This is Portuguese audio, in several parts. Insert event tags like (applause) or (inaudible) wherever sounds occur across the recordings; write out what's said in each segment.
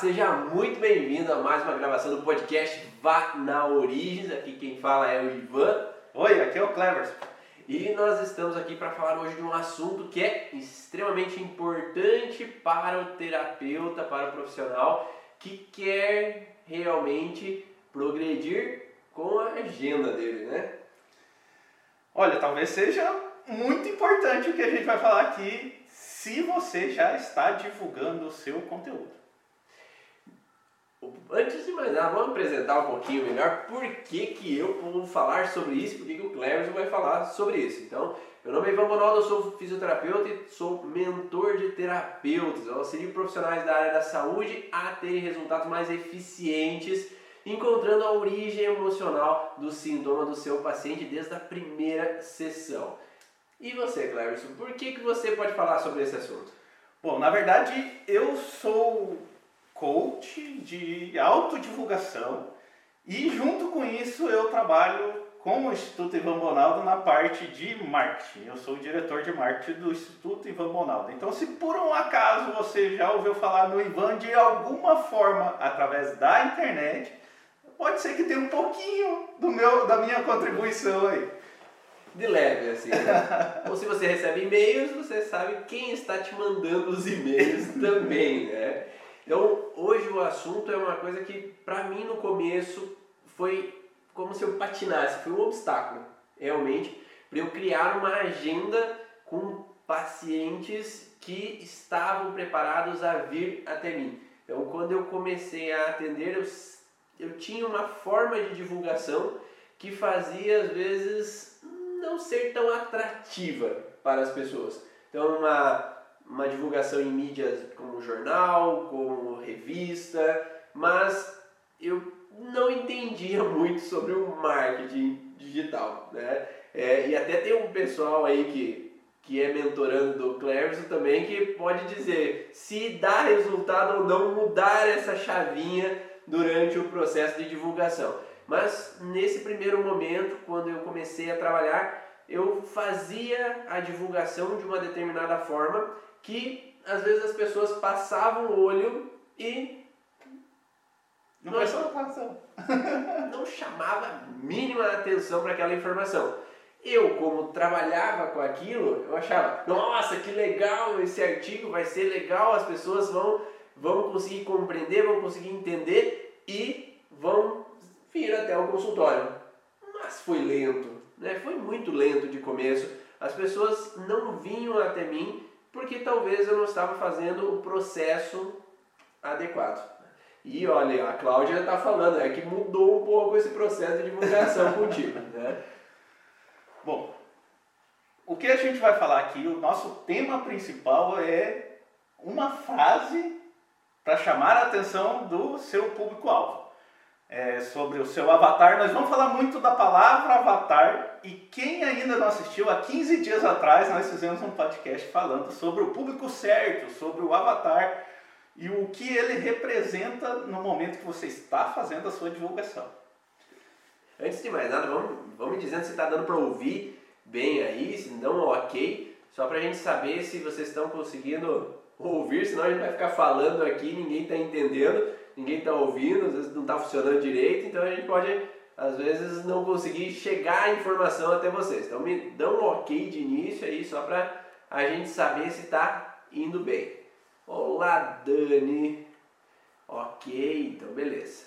seja muito bem-vindo a mais uma gravação do podcast Vá na Origens. Aqui quem fala é o Ivan. Oi, aqui é o Clevers. E nós estamos aqui para falar hoje de um assunto que é extremamente importante para o terapeuta, para o profissional que quer realmente progredir com a agenda dele, né? Olha, talvez seja muito importante o que a gente vai falar aqui se você já está divulgando o seu conteúdo. Antes de mais nada, vamos apresentar um pouquinho melhor por que, que eu vou falar sobre isso, por que, que o Cleverson vai falar sobre isso. Então, meu nome é Ivan Bonaldo, eu sou fisioterapeuta e sou mentor de terapeutas. Eu auxilio profissionais da área da saúde a terem resultados mais eficientes, encontrando a origem emocional do sintoma do seu paciente desde a primeira sessão. E você, Cleverson, por que, que você pode falar sobre esse assunto? Bom, na verdade, eu sou coach de autodivulgação e junto com isso eu trabalho com o Instituto Ivan Bonaldo na parte de marketing. Eu sou o diretor de marketing do Instituto Ivan Bonaldo. Então, se por um acaso você já ouviu falar no Ivan de alguma forma através da internet, pode ser que tenha um pouquinho do meu, da minha contribuição aí. De leve, assim. Né? (laughs) Ou se você recebe e-mails, você sabe quem está te mandando os e-mails também, né? Então, hoje o assunto é uma coisa que, para mim, no começo, foi como se eu patinasse, foi um obstáculo, realmente, para eu criar uma agenda com pacientes que estavam preparados a vir até mim. Então, quando eu comecei a atender, eu, eu tinha uma forma de divulgação que fazia, às vezes, não ser tão atrativa para as pessoas. Então, uma uma divulgação em mídias como jornal, como revista, mas eu não entendia (laughs) muito sobre o marketing digital, né? É, e até tem um pessoal aí que, que é mentorando do Cleverson também que pode dizer se dá resultado ou não mudar essa chavinha durante o processo de divulgação. Mas nesse primeiro momento, quando eu comecei a trabalhar, eu fazia a divulgação de uma determinada forma que às vezes as pessoas passavam o olho e não, não, atenção. (laughs) não chamava mínima atenção para aquela informação. Eu, como trabalhava com aquilo, eu achava, nossa, que legal esse artigo, vai ser legal, as pessoas vão, vão conseguir compreender, vão conseguir entender e vão vir até o consultório. Mas foi lento, né? foi muito lento de começo. As pessoas não vinham até mim porque talvez eu não estava fazendo o processo adequado. E olha, a Cláudia está falando é que mudou um pouco esse processo de divulgação (laughs) contigo. Né? Bom, o que a gente vai falar aqui, o nosso tema principal é uma frase para chamar a atenção do seu público-alvo. É sobre o seu avatar. Nós vamos falar muito da palavra avatar e quem ainda não assistiu, há 15 dias atrás nós fizemos um podcast falando sobre o público certo, sobre o avatar e o que ele representa no momento que você está fazendo a sua divulgação. Antes de mais nada, vamos, vamos dizendo se está dando para ouvir bem aí, se não, ok, só para a gente saber se vocês estão conseguindo ouvir, senão a gente vai ficar falando aqui, ninguém está entendendo, ninguém está ouvindo, às vezes não está funcionando direito, então a gente pode às vezes não conseguir chegar a informação até vocês. Então me dão um ok de início aí só para a gente saber se está indo bem. Olá Dani. Ok, então beleza.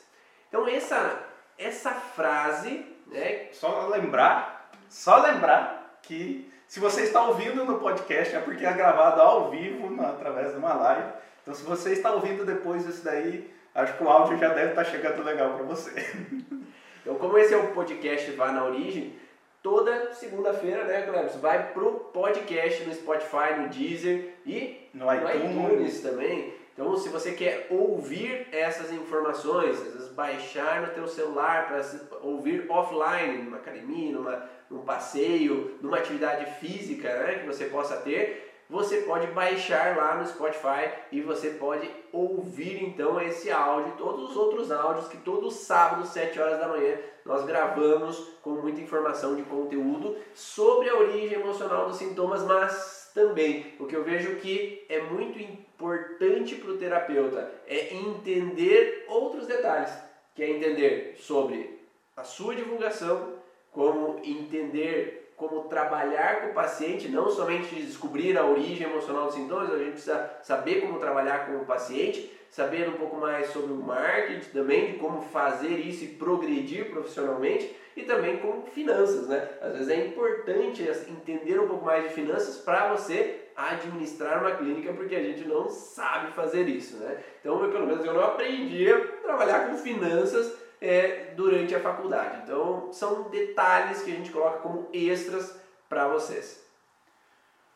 Então essa, essa frase, né? Só lembrar, só lembrar que se você está ouvindo no podcast é porque é gravado ao vivo através de uma live. Então se você está ouvindo depois disso daí, acho que o áudio já deve estar chegando legal para você. (laughs) Então, como esse é o podcast Vá na Origem, toda segunda-feira, né, Cleber? Vai pro podcast no Spotify, no Deezer e no, no iTunes. iTunes também. Então, se você quer ouvir essas informações, às vezes baixar no teu celular para ouvir offline, numa academia, numa, num passeio, numa atividade física né, que você possa ter, você pode baixar lá no Spotify e você pode ouvir então esse áudio todos os outros áudios que todo sábado, 7 horas da manhã, nós gravamos com muita informação de conteúdo sobre a origem emocional dos sintomas, mas também o que eu vejo que é muito importante para o terapeuta é entender outros detalhes, que é entender sobre a sua divulgação, como entender como trabalhar com o paciente, não somente descobrir a origem emocional dos sintomas, a gente precisa saber como trabalhar com o paciente, saber um pouco mais sobre o marketing também, de como fazer isso e progredir profissionalmente e também com finanças, né? Às vezes é importante entender um pouco mais de finanças para você administrar uma clínica, porque a gente não sabe fazer isso, né? Então, eu, pelo menos eu não aprendi a trabalhar com finanças é, durante a faculdade. Então, são detalhes que a gente coloca como extras para vocês.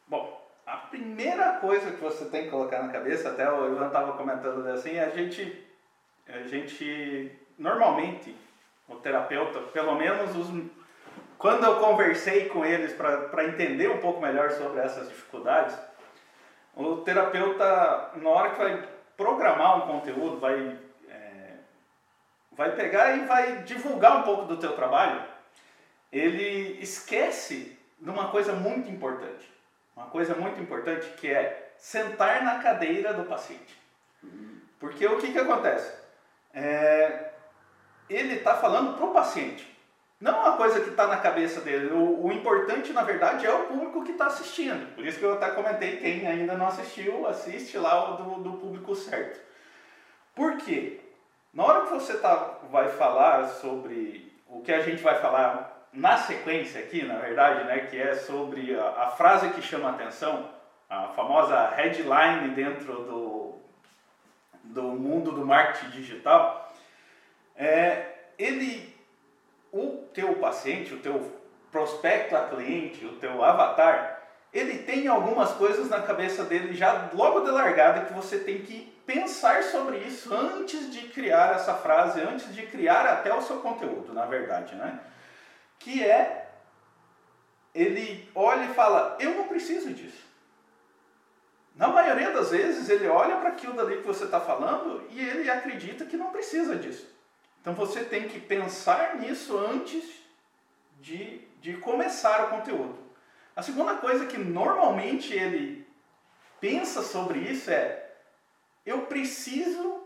Bom, a primeira coisa que você tem que colocar na cabeça, até o Ivan estava comentando assim, a gente, a gente normalmente o terapeuta, pelo menos os, quando eu conversei com eles para entender um pouco melhor sobre essas dificuldades, o terapeuta, na hora que vai programar um conteúdo, vai, é, vai pegar e vai divulgar um pouco do teu trabalho, ele esquece de uma coisa muito importante. Uma coisa muito importante que é sentar na cadeira do paciente. Porque o que, que acontece? É, ele está falando para o paciente. Não uma coisa que está na cabeça dele. O, o, importante, na verdade, é o público que está assistindo. Por isso que eu até comentei, quem ainda não assistiu, assiste lá do, do público certo. Por quê? Na hora que você tá, vai falar sobre o que a gente vai falar na sequência aqui, na verdade, né, que é sobre a, a frase que chama a atenção, a famosa headline dentro do, do mundo do marketing digital, é, ele, o teu paciente, o teu prospecto a cliente, o teu avatar, ele tem algumas coisas na cabeça dele já logo de largada que você tem que pensar sobre isso antes de criar essa frase, antes de criar até o seu conteúdo, na verdade, né? Que é ele olha e fala: "Eu não preciso disso". Na maioria das vezes ele olha para aquilo dali que você está falando e ele acredita que não precisa disso. Então você tem que pensar nisso antes de, de começar o conteúdo. A segunda coisa que normalmente ele pensa sobre isso é: eu preciso,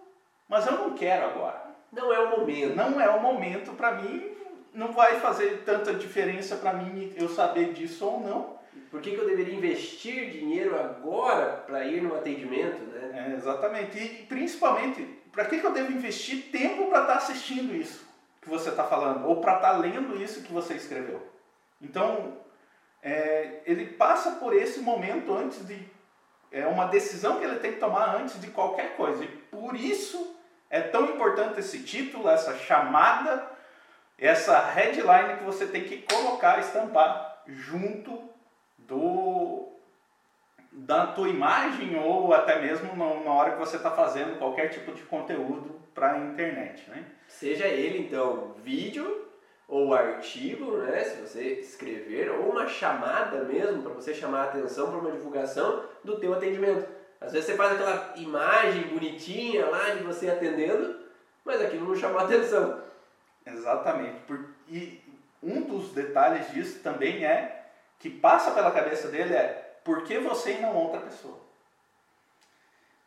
mas eu não quero agora. Não é o momento. Não é o momento para mim, não vai fazer tanta diferença para mim eu saber disso ou não. Por que, que eu deveria investir dinheiro agora para ir no atendimento, né? É, exatamente. E principalmente para que, que eu devo investir tempo para estar tá assistindo isso que você está falando? Ou para estar tá lendo isso que você escreveu? Então, é, ele passa por esse momento antes de. É uma decisão que ele tem que tomar antes de qualquer coisa. E por isso é tão importante esse título, essa chamada, essa headline que você tem que colocar, estampar junto do, da tua imagem ou até mesmo na hora que você está fazendo qualquer tipo de conteúdo para a internet, né? Seja ele então vídeo ou artigo, né? Se você escrever ou uma chamada mesmo para você chamar a atenção para uma divulgação do teu atendimento. Às vezes você faz aquela imagem bonitinha lá de você atendendo, mas aquilo não chamou a atenção. Exatamente. E um dos detalhes disso também é que passa pela cabeça dele é por que você e não outra pessoa?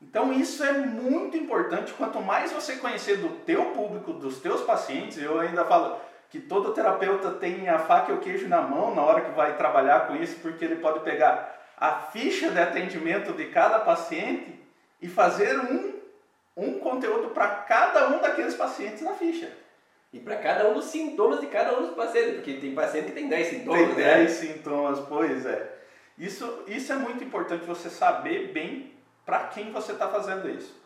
Então isso é muito importante. Quanto mais você conhecer do teu público, dos teus pacientes, eu ainda falo que todo terapeuta tem a faca e o queijo na mão na hora que vai trabalhar com isso, porque ele pode pegar a ficha de atendimento de cada paciente e fazer um, um conteúdo para cada um daqueles pacientes na ficha. E para cada um dos sintomas de cada um dos pacientes, porque tem paciente que tem 10 sintomas. Tem 10 né? sintomas, pois é. Isso, isso é muito importante você saber bem para quem você está fazendo isso.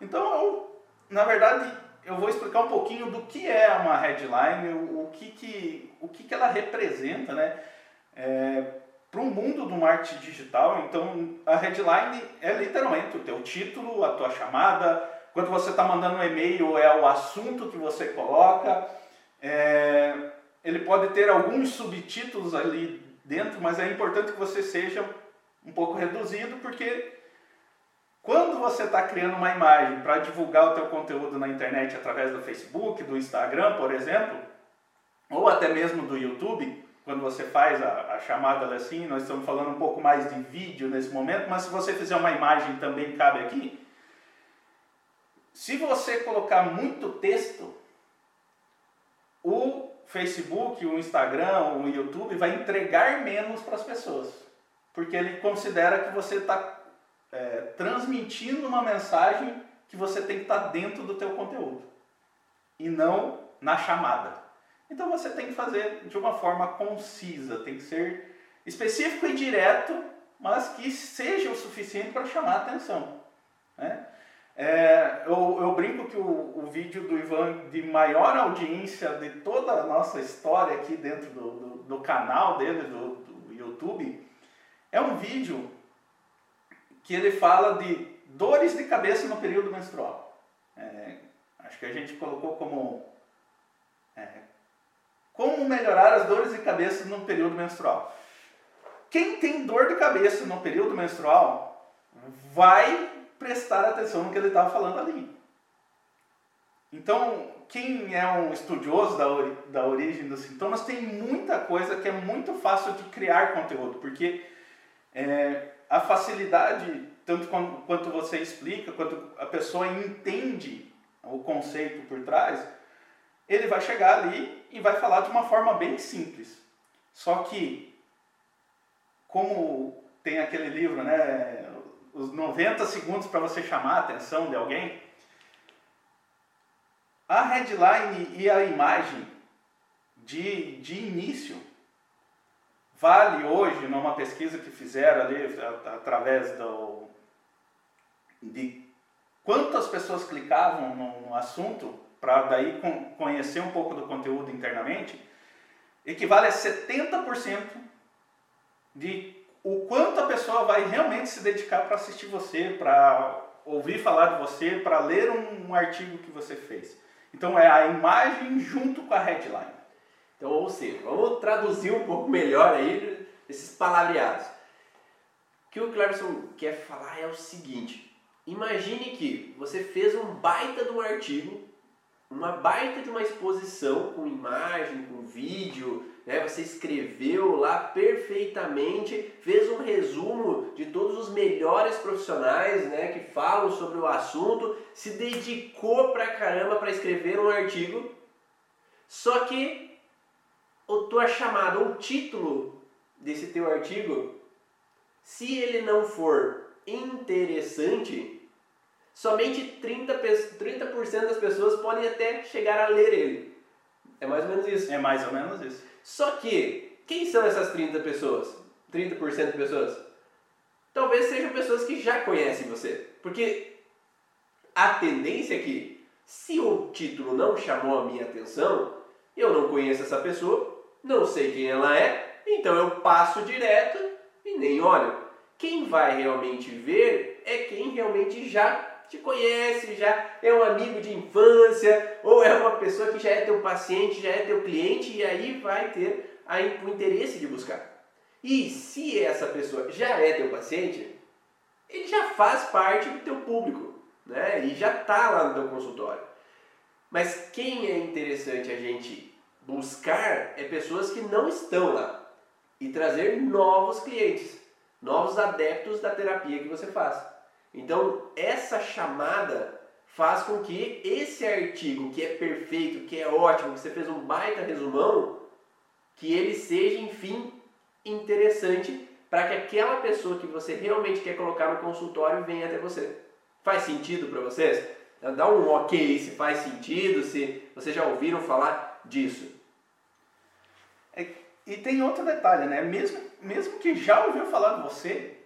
Então, eu, na verdade, eu vou explicar um pouquinho do que é uma headline, o, que, que, o que, que ela representa, né? É, para o mundo do marketing digital, então a headline é literalmente o teu título, a tua chamada, quando você está mandando um e-mail é o assunto que você coloca, é, ele pode ter alguns subtítulos ali dentro, mas é importante que você seja um pouco reduzido, porque quando você está criando uma imagem para divulgar o teu conteúdo na internet através do Facebook, do Instagram, por exemplo, ou até mesmo do YouTube, quando você faz a, a chamada assim, nós estamos falando um pouco mais de vídeo nesse momento, mas se você fizer uma imagem também cabe aqui. Se você colocar muito texto, o Facebook, o Instagram, o YouTube vai entregar menos para as pessoas, porque ele considera que você está é, transmitindo uma mensagem que você tem que estar tá dentro do teu conteúdo e não na chamada. Então você tem que fazer de uma forma concisa, tem que ser específico e direto, mas que seja o suficiente para chamar a atenção. Né? É, eu, eu, brinco que o, o, vídeo do Ivan de maior audiência de toda a nossa história aqui dentro do, do, do canal dele, do, do, YouTube, é um vídeo que ele fala de dores de cabeça no período menstrual. É, acho que a gente colocou como é, como melhorar as dores de cabeça no período menstrual. Quem tem dor de cabeça no período menstrual vai prestar atenção no que ele estava falando ali. Então, quem é um estudioso da, ori da origem dos sintomas tem muita coisa que é muito fácil de criar conteúdo, porque é, a facilidade, tanto quanto você explica, quanto a pessoa entende o conceito por trás, ele vai chegar ali e vai falar de uma forma bem simples. Só que, como tem aquele livro, né, os 90 segundos para você chamar a atenção de alguém, a headline e a imagem de, de início vale hoje, numa pesquisa que fizeram ali através do, de quantas pessoas clicavam no, assunto, para daí conhecer um pouco do conteúdo internamente, equivale a 70% de o quanto a pessoa vai realmente se dedicar para assistir você, para ouvir falar de você, para ler um, um, artigo que você fez. Então é a imagem junto com a headline. Então, ou seja, vamos traduzir um pouco melhor aí esses palavreados. O que o Cleverson quer falar é o seguinte: imagine que você fez um baita de um artigo uma baita de uma exposição com imagem, com vídeo, né? Você escreveu lá perfeitamente, fez um resumo de todos os melhores profissionais, né, que falam sobre o assunto, se dedicou pra caramba para escrever um artigo. Só que a tua chamada, o título desse teu artigo, se ele não for interessante, somente 30%, 30 das pessoas podem até chegar a ler ele. É mais ou menos isso. É mais ou menos isso. Só que, quem são essas 30 pessoas? 30% de pessoas? Talvez sejam pessoas que já conhecem você. Porque a tendência é que, se o título não chamou a minha atenção, eu não conheço essa pessoa, não sei quem ela é, então eu passo direto e nem olho. Quem vai realmente ver é quem realmente já te conhece, já é um amigo de infância, ou é uma pessoa que já é teu paciente, já é teu cliente, e aí vai ter o interesse de buscar. E se essa pessoa já é teu paciente, ele já faz parte do teu público, né? E já está lá no teu consultório. Mas quem é interessante a gente buscar é pessoas que não estão lá e trazer novos clientes, novos adeptos da terapia que você faz. Então, essa chamada faz com que esse artigo, que é perfeito, que é ótimo, que você fez um baita resumão, que ele seja, enfim, interessante para que aquela pessoa que você realmente quer colocar no consultório venha até você. Faz sentido para vocês? Dá um ok se faz sentido, se vocês já ouviram falar disso. E tem outro detalhe, né? Mesmo, mesmo que já ouviu falar de você,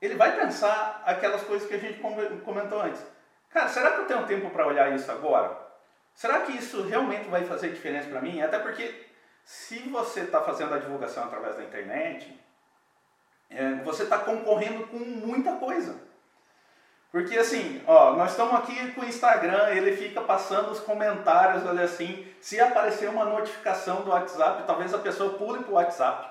ele vai pensar aquelas coisas que a gente comentou antes. Cara, será que eu tenho tempo para olhar isso agora? Será que isso realmente vai fazer diferença para mim? Até porque se você está fazendo a divulgação através da internet, é, você está concorrendo com muita coisa. Porque assim, ó, nós estamos aqui com o Instagram, ele fica passando os comentários, olha assim, se aparecer uma notificação do WhatsApp, talvez a pessoa pule para o WhatsApp.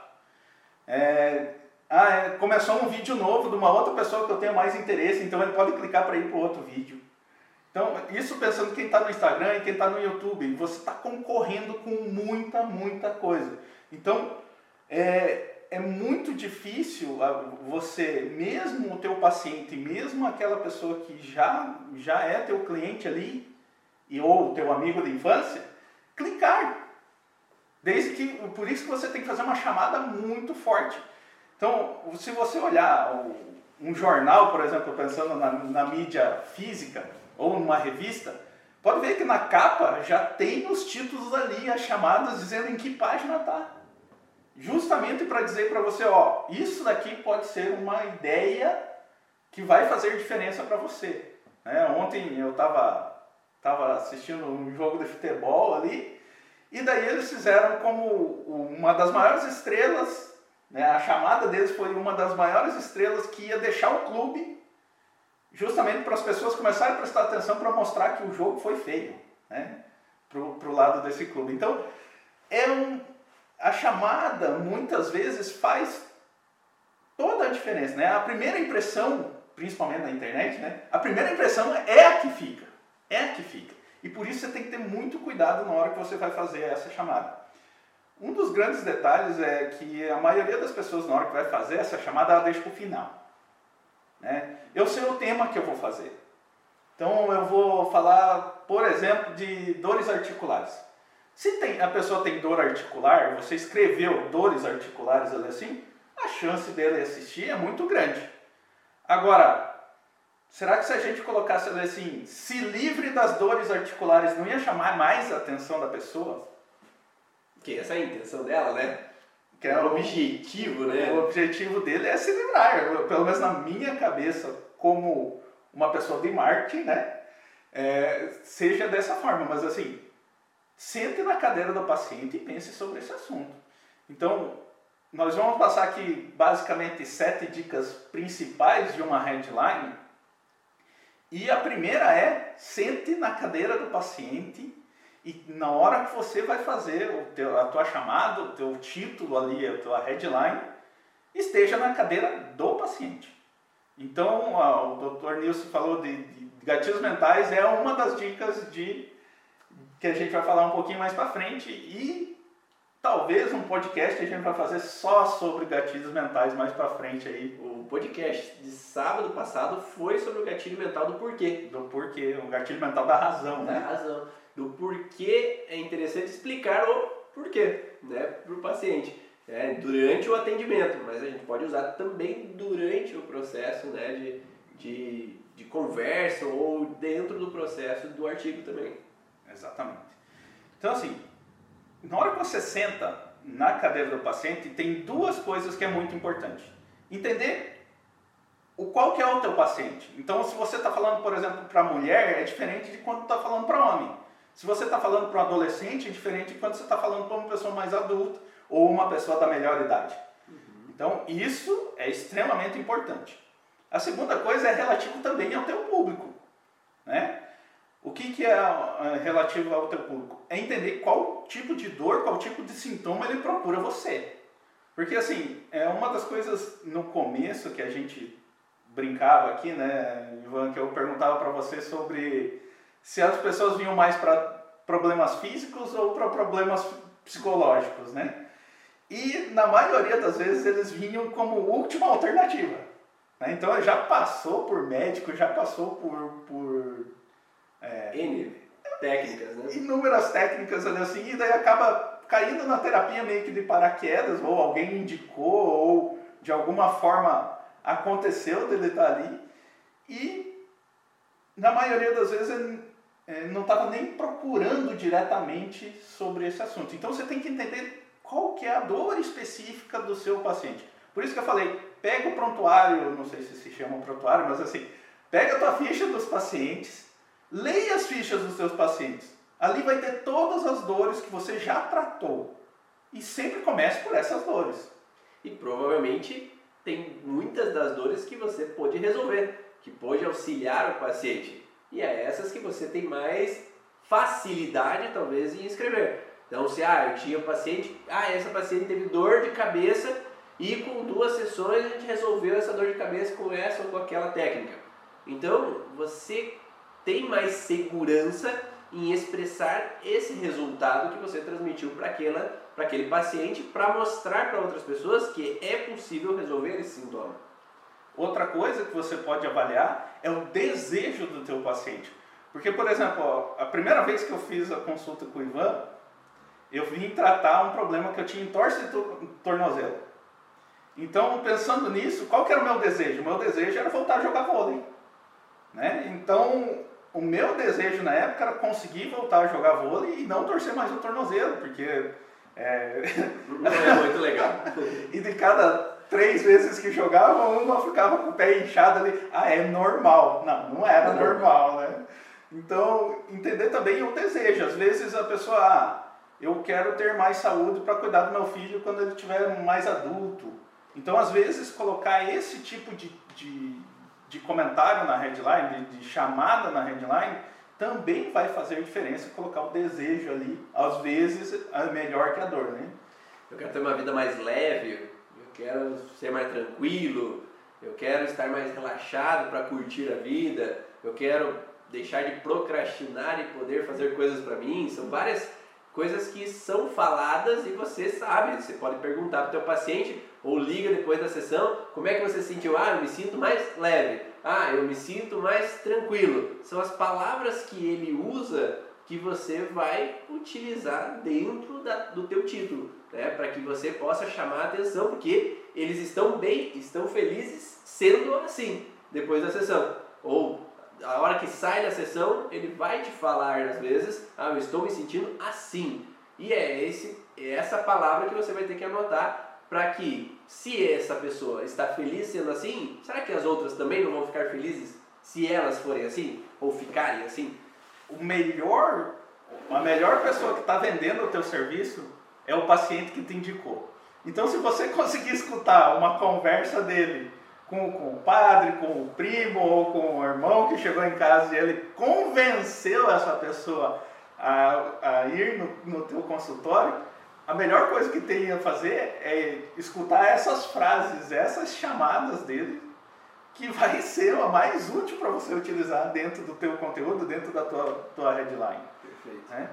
É, ah, é, começou um vídeo novo de uma outra pessoa que eu tenho mais interesse, então ele pode clicar para ir para outro vídeo. Então, isso pensando quem está no Instagram e quem está no YouTube, você está concorrendo com muita, muita coisa. Então, é, é muito difícil você, mesmo o teu paciente, mesmo aquela pessoa que já, já é teu cliente ali, e ou teu amigo de infância, clicar. Desde que, por isso que você tem que fazer uma chamada muito forte. Então, se você olhar um jornal, por exemplo, pensando na, na mídia física ou numa revista, pode ver que na capa já tem os títulos ali, as chamadas dizendo em que página está justamente para dizer para você, ó, isso daqui pode ser uma ideia que vai fazer diferença para você. Né? Ontem eu estava tava assistindo um jogo de futebol ali e daí eles fizeram como uma das maiores estrelas, né? a chamada deles foi uma das maiores estrelas que ia deixar o clube justamente para as pessoas começarem a prestar atenção para mostrar que o jogo foi feio, né? Pro, o lado desse clube. Então, é um, a chamada muitas vezes faz toda a diferença, né? A primeira impressão, principalmente na internet, né? A primeira impressão é a que fica, é a que fica. E por isso você tem que ter muito cuidado na hora que você vai fazer essa chamada. Um dos grandes detalhes é que a maioria das pessoas na hora que vai fazer essa chamada ela deixa para o final. Né? Eu sei o tema que eu vou fazer. Então eu vou falar, por exemplo, de dores articulares. Se tem, a pessoa tem dor articular, você escreveu dores articulares ali assim, a chance dele assistir é muito grande. Agora, será que se a gente colocasse ali assim, se livre das dores articulares, não ia chamar mais a atenção da pessoa? Que essa é a intenção dela, né? Que é o objetivo, né? O objetivo dele é se livrar, pelo menos na minha cabeça, como uma pessoa de marketing, né? É, seja dessa forma, mas assim, sente na cadeira do paciente e pense sobre esse assunto. Então, nós vamos passar aqui basicamente sete dicas principais de uma headline. E a primeira é sente na cadeira do paciente e na hora que você vai fazer o teu, a tua chamada, o teu título ali, a tua headline, esteja na cadeira do paciente. Então, o Dr. Nilson falou de, de gatilhos mentais, é uma das dicas de que a gente vai falar um pouquinho mais para frente e talvez um podcast que a gente vai fazer só sobre gatilhos mentais mais para frente aí. O podcast de sábado passado foi sobre o gatilho mental do porquê. Do porquê, o gatilho mental da razão, da né? Da razão. Do porquê é interessante explicar o porquê, né, para o paciente. É, durante o atendimento, mas a gente pode usar também durante o processo né, de, de, de conversa ou dentro do processo do artigo também. Exatamente. Então, assim, na hora que você senta na cadeira do paciente, tem duas coisas que é muito importante. Entender o qual que é o teu paciente. Então, se você está falando, por exemplo, para mulher, é diferente de quando está falando para homem. Se você está falando para um adolescente, é diferente de quando você está falando para uma pessoa mais adulta ou uma pessoa da melhor idade. Uhum. Então, isso é extremamente importante. A segunda coisa é relativo também ao teu público. Né? O que, que é, é relativo ao teu público? É entender qual tipo de dor, qual tipo de sintoma ele procura você. Porque assim, é uma das coisas no começo que a gente brincava aqui, né, Ivan, que eu perguntava para você sobre se as pessoas vinham mais para problemas físicos ou para problemas psicológicos, né? E na maioria das vezes eles vinham como última alternativa. Né? Então já passou por médico, já passou por, por é, N técnicas, né? Inúmeras técnicas ali assim, e daí acaba caindo na terapia meio que de paraquedas, ou alguém indicou, ou de alguma forma aconteceu dele estar ali, e na maioria das vezes ele é, não estava nem procurando diretamente sobre esse assunto. Então você tem que entender qual que é a dor específica do seu paciente. Por isso que eu falei, pega o prontuário, não sei se se chama prontuário, mas assim, pega a tua ficha dos pacientes, Leia as fichas dos seus pacientes. Ali vai ter todas as dores que você já tratou. E sempre comece por essas dores. E provavelmente tem muitas das dores que você pode resolver, que pode auxiliar o paciente. E é essas que você tem mais facilidade, talvez, em escrever. Então, se ah, eu tinha um paciente, ah, essa paciente teve dor de cabeça e com duas sessões a gente resolveu essa dor de cabeça com essa ou com aquela técnica. Então, você tem mais segurança em expressar esse resultado que você transmitiu para aquela para aquele paciente para mostrar para outras pessoas que é possível resolver esse sintoma. Outra coisa que você pode avaliar é o desejo do teu paciente. Porque, por exemplo, a primeira vez que eu fiz a consulta com o Ivan, eu vim tratar um problema que eu tinha em torce de tornozelo. Então, pensando nisso, qual que era o meu desejo? O meu desejo era voltar a jogar vôlei. Né? Então, o meu desejo na época era conseguir voltar a jogar vôlei e não torcer mais o tornozelo, porque é... Não é muito legal. (laughs) e de cada três vezes que jogava, uma ficava com o pé inchado ali. Ah, é normal. Não, não era normal, né? Então, entender também o desejo. Às vezes a pessoa, ah, eu quero ter mais saúde para cuidar do meu filho quando ele estiver mais adulto. Então, às vezes, colocar esse tipo de, de, de comentário na headline, de, de chamada na headline, também vai fazer diferença colocar o desejo ali, às vezes é melhor que a dor, né? Eu quero ter uma vida mais leve, eu quero ser mais tranquilo, eu quero estar mais relaxado para curtir a vida, eu quero deixar de procrastinar e poder fazer coisas para mim. São várias coisas que são faladas e você sabe, você pode perguntar para o teu paciente ou liga depois da sessão, como é que você sentiu? Ah, eu me sinto mais leve. Ah, eu me sinto mais tranquilo. São as palavras que ele usa que você vai utilizar dentro da, do teu título, né? para que você possa chamar a atenção, porque eles estão bem, estão felizes sendo assim, depois da sessão. Ou a hora que sai da sessão, ele vai te falar às vezes, ah, eu estou me sentindo assim. E é, esse, é essa palavra que você vai ter que anotar para que, se essa pessoa está feliz sendo assim, será que as outras também não vão ficar felizes se elas forem assim? Ou ficarem assim? O melhor, a melhor pessoa que está vendendo o teu serviço é o paciente que te indicou. Então, se você conseguir escutar uma conversa dele com, o padre, com o primo ou com o irmão que chegou em casa e ele convenceu essa pessoa a, a ir no, no teu consultório, a melhor coisa que tem a fazer é escutar essas frases, essas chamadas dele, que vai ser a mais útil para você utilizar dentro do teu conteúdo, dentro da tua, tua headline. Perfeito. Né?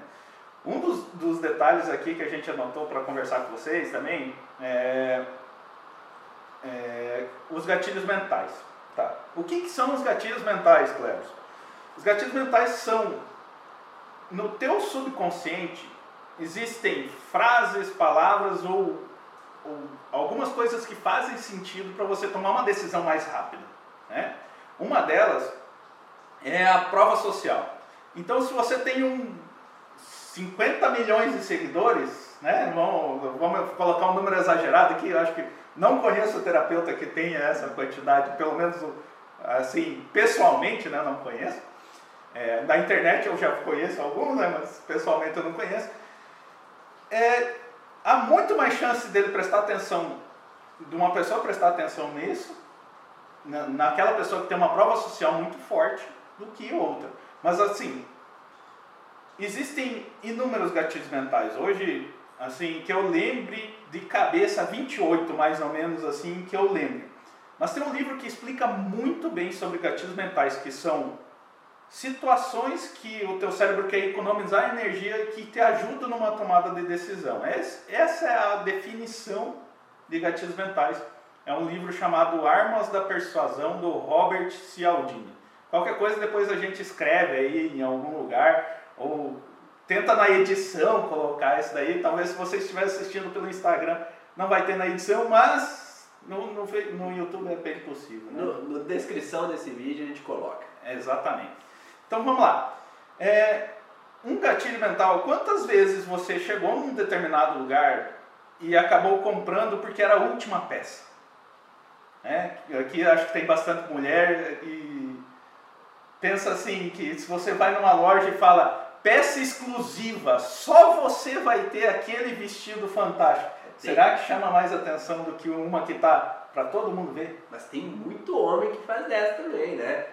Um dos, dos detalhes aqui que a gente anotou para conversar com vocês também é é, os gatilhos mentais. Tá. O que, que são os gatilhos mentais, Cleber? Os gatilhos mentais são, no teu subconsciente, existem frases, palavras ou, ou algumas coisas que fazem sentido para você tomar uma decisão mais rápida. Né? Uma delas é a prova social. Então, se você tem um 50 milhões de seguidores, né? vamos, vamos colocar um número exagerado aqui, eu acho que não conheço terapeuta que tenha essa quantidade, pelo menos assim, pessoalmente, né? Não conheço. É, na internet eu já conheço alguns, né? Mas pessoalmente eu não conheço. É, há muito mais chance dele prestar atenção, de uma pessoa prestar atenção nisso, na, naquela pessoa que tem uma prova social muito forte, do que outra. Mas assim, existem inúmeros gatilhos mentais. Hoje, assim, que eu lembre de cabeça 28 mais ou menos assim que eu lembro. Mas tem um livro que explica muito bem sobre gatilhos mentais, que são situações que o teu cérebro quer economizar energia que te ajudam numa tomada de decisão. Essa é a definição de gatilhos mentais. É um livro chamado Armas da Persuasão, do Robert Cialdini. Qualquer coisa depois a gente escreve aí em algum lugar, ou tenta na edição colocar isso daí. Talvez se você estiver assistindo pelo Instagram, não vai ter na edição, mas no, no, no YouTube é bem possível. Né? No, na descrição desse vídeo a gente coloca. Exatamente. Então vamos lá. É, um gatilho mental, quantas vezes você chegou num determinado lugar e acabou comprando porque era a última peça? É, aqui acho que tem bastante mulher e pensa assim que se você vai numa loja e fala peça exclusiva, só você vai ter aquele vestido fantástico. Sim. Será que chama mais atenção do que uma que está para todo mundo ver? Mas tem muito homem que faz dessa também, né?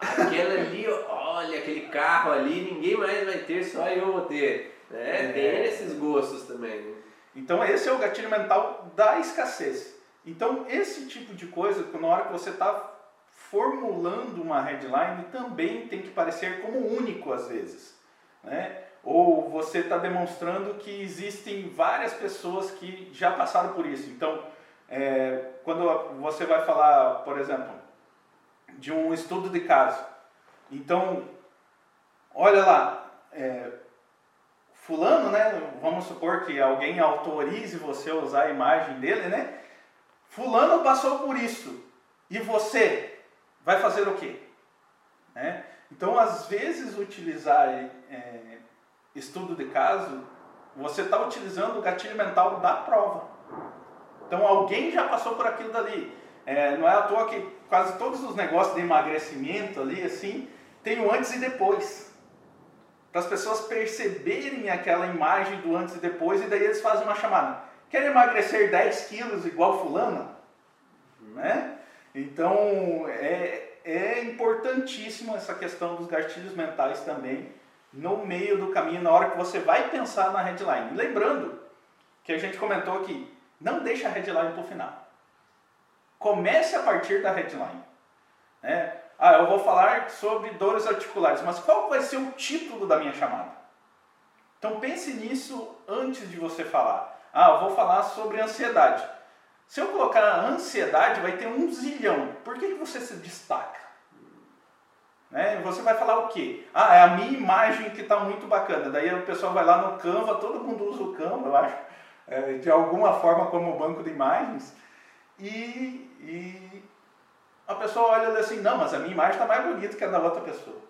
Aquela ali, olha, aquele carro ali, ninguém mais vai ter, só eu vou ter. Né? É. Tem esses gostos também. Né? Então esse é o gatilho mental da escassez. Então esse tipo de coisa, na hora que você está formulando uma headline, também tem que parecer como único às vezes. Né? ou você está demonstrando que existem várias pessoas que já passaram por isso. Então, é, quando você vai falar, por exemplo, de um estudo de caso, então, olha lá, é, fulano, né? Vamos supor que alguém autorize você a usar a imagem dele, né? Fulano passou por isso. E você vai fazer o quê? Né? Então, às vezes, utilizar é, estudo de caso, você está utilizando o gatilho mental da prova. Então, alguém já passou por aquilo dali. É, não é à toa que quase todos os negócios de emagrecimento ali, assim, tem o antes e depois. Para as pessoas perceberem aquela imagem do antes e depois, e daí eles fazem uma chamada. Quer emagrecer 10 quilos igual fulano? Né? Então, é, é importantíssimo essa questão dos gatilhos mentais também, no meio do caminho, na hora que você vai pensar na headline. Lembrando que a gente comentou aqui, não deixa a headline para o final. Comece a partir da headline. Né? Ah, eu vou falar sobre dores articulares, mas qual vai ser o título da minha chamada? Então pense nisso antes de você falar. Ah, eu vou falar sobre ansiedade. Se eu colocar ansiedade, vai ter um zilhão. Por que, que você se destaca? Né? Você vai falar o quê? Ah, é a minha imagem que está muito bacana. Daí o pessoal vai lá no Canva, todo mundo usa o Canva, eu acho, é, de alguma forma como banco de imagens. E, e a pessoa olha assim, não, mas a minha imagem está mais bonita que a da outra pessoa.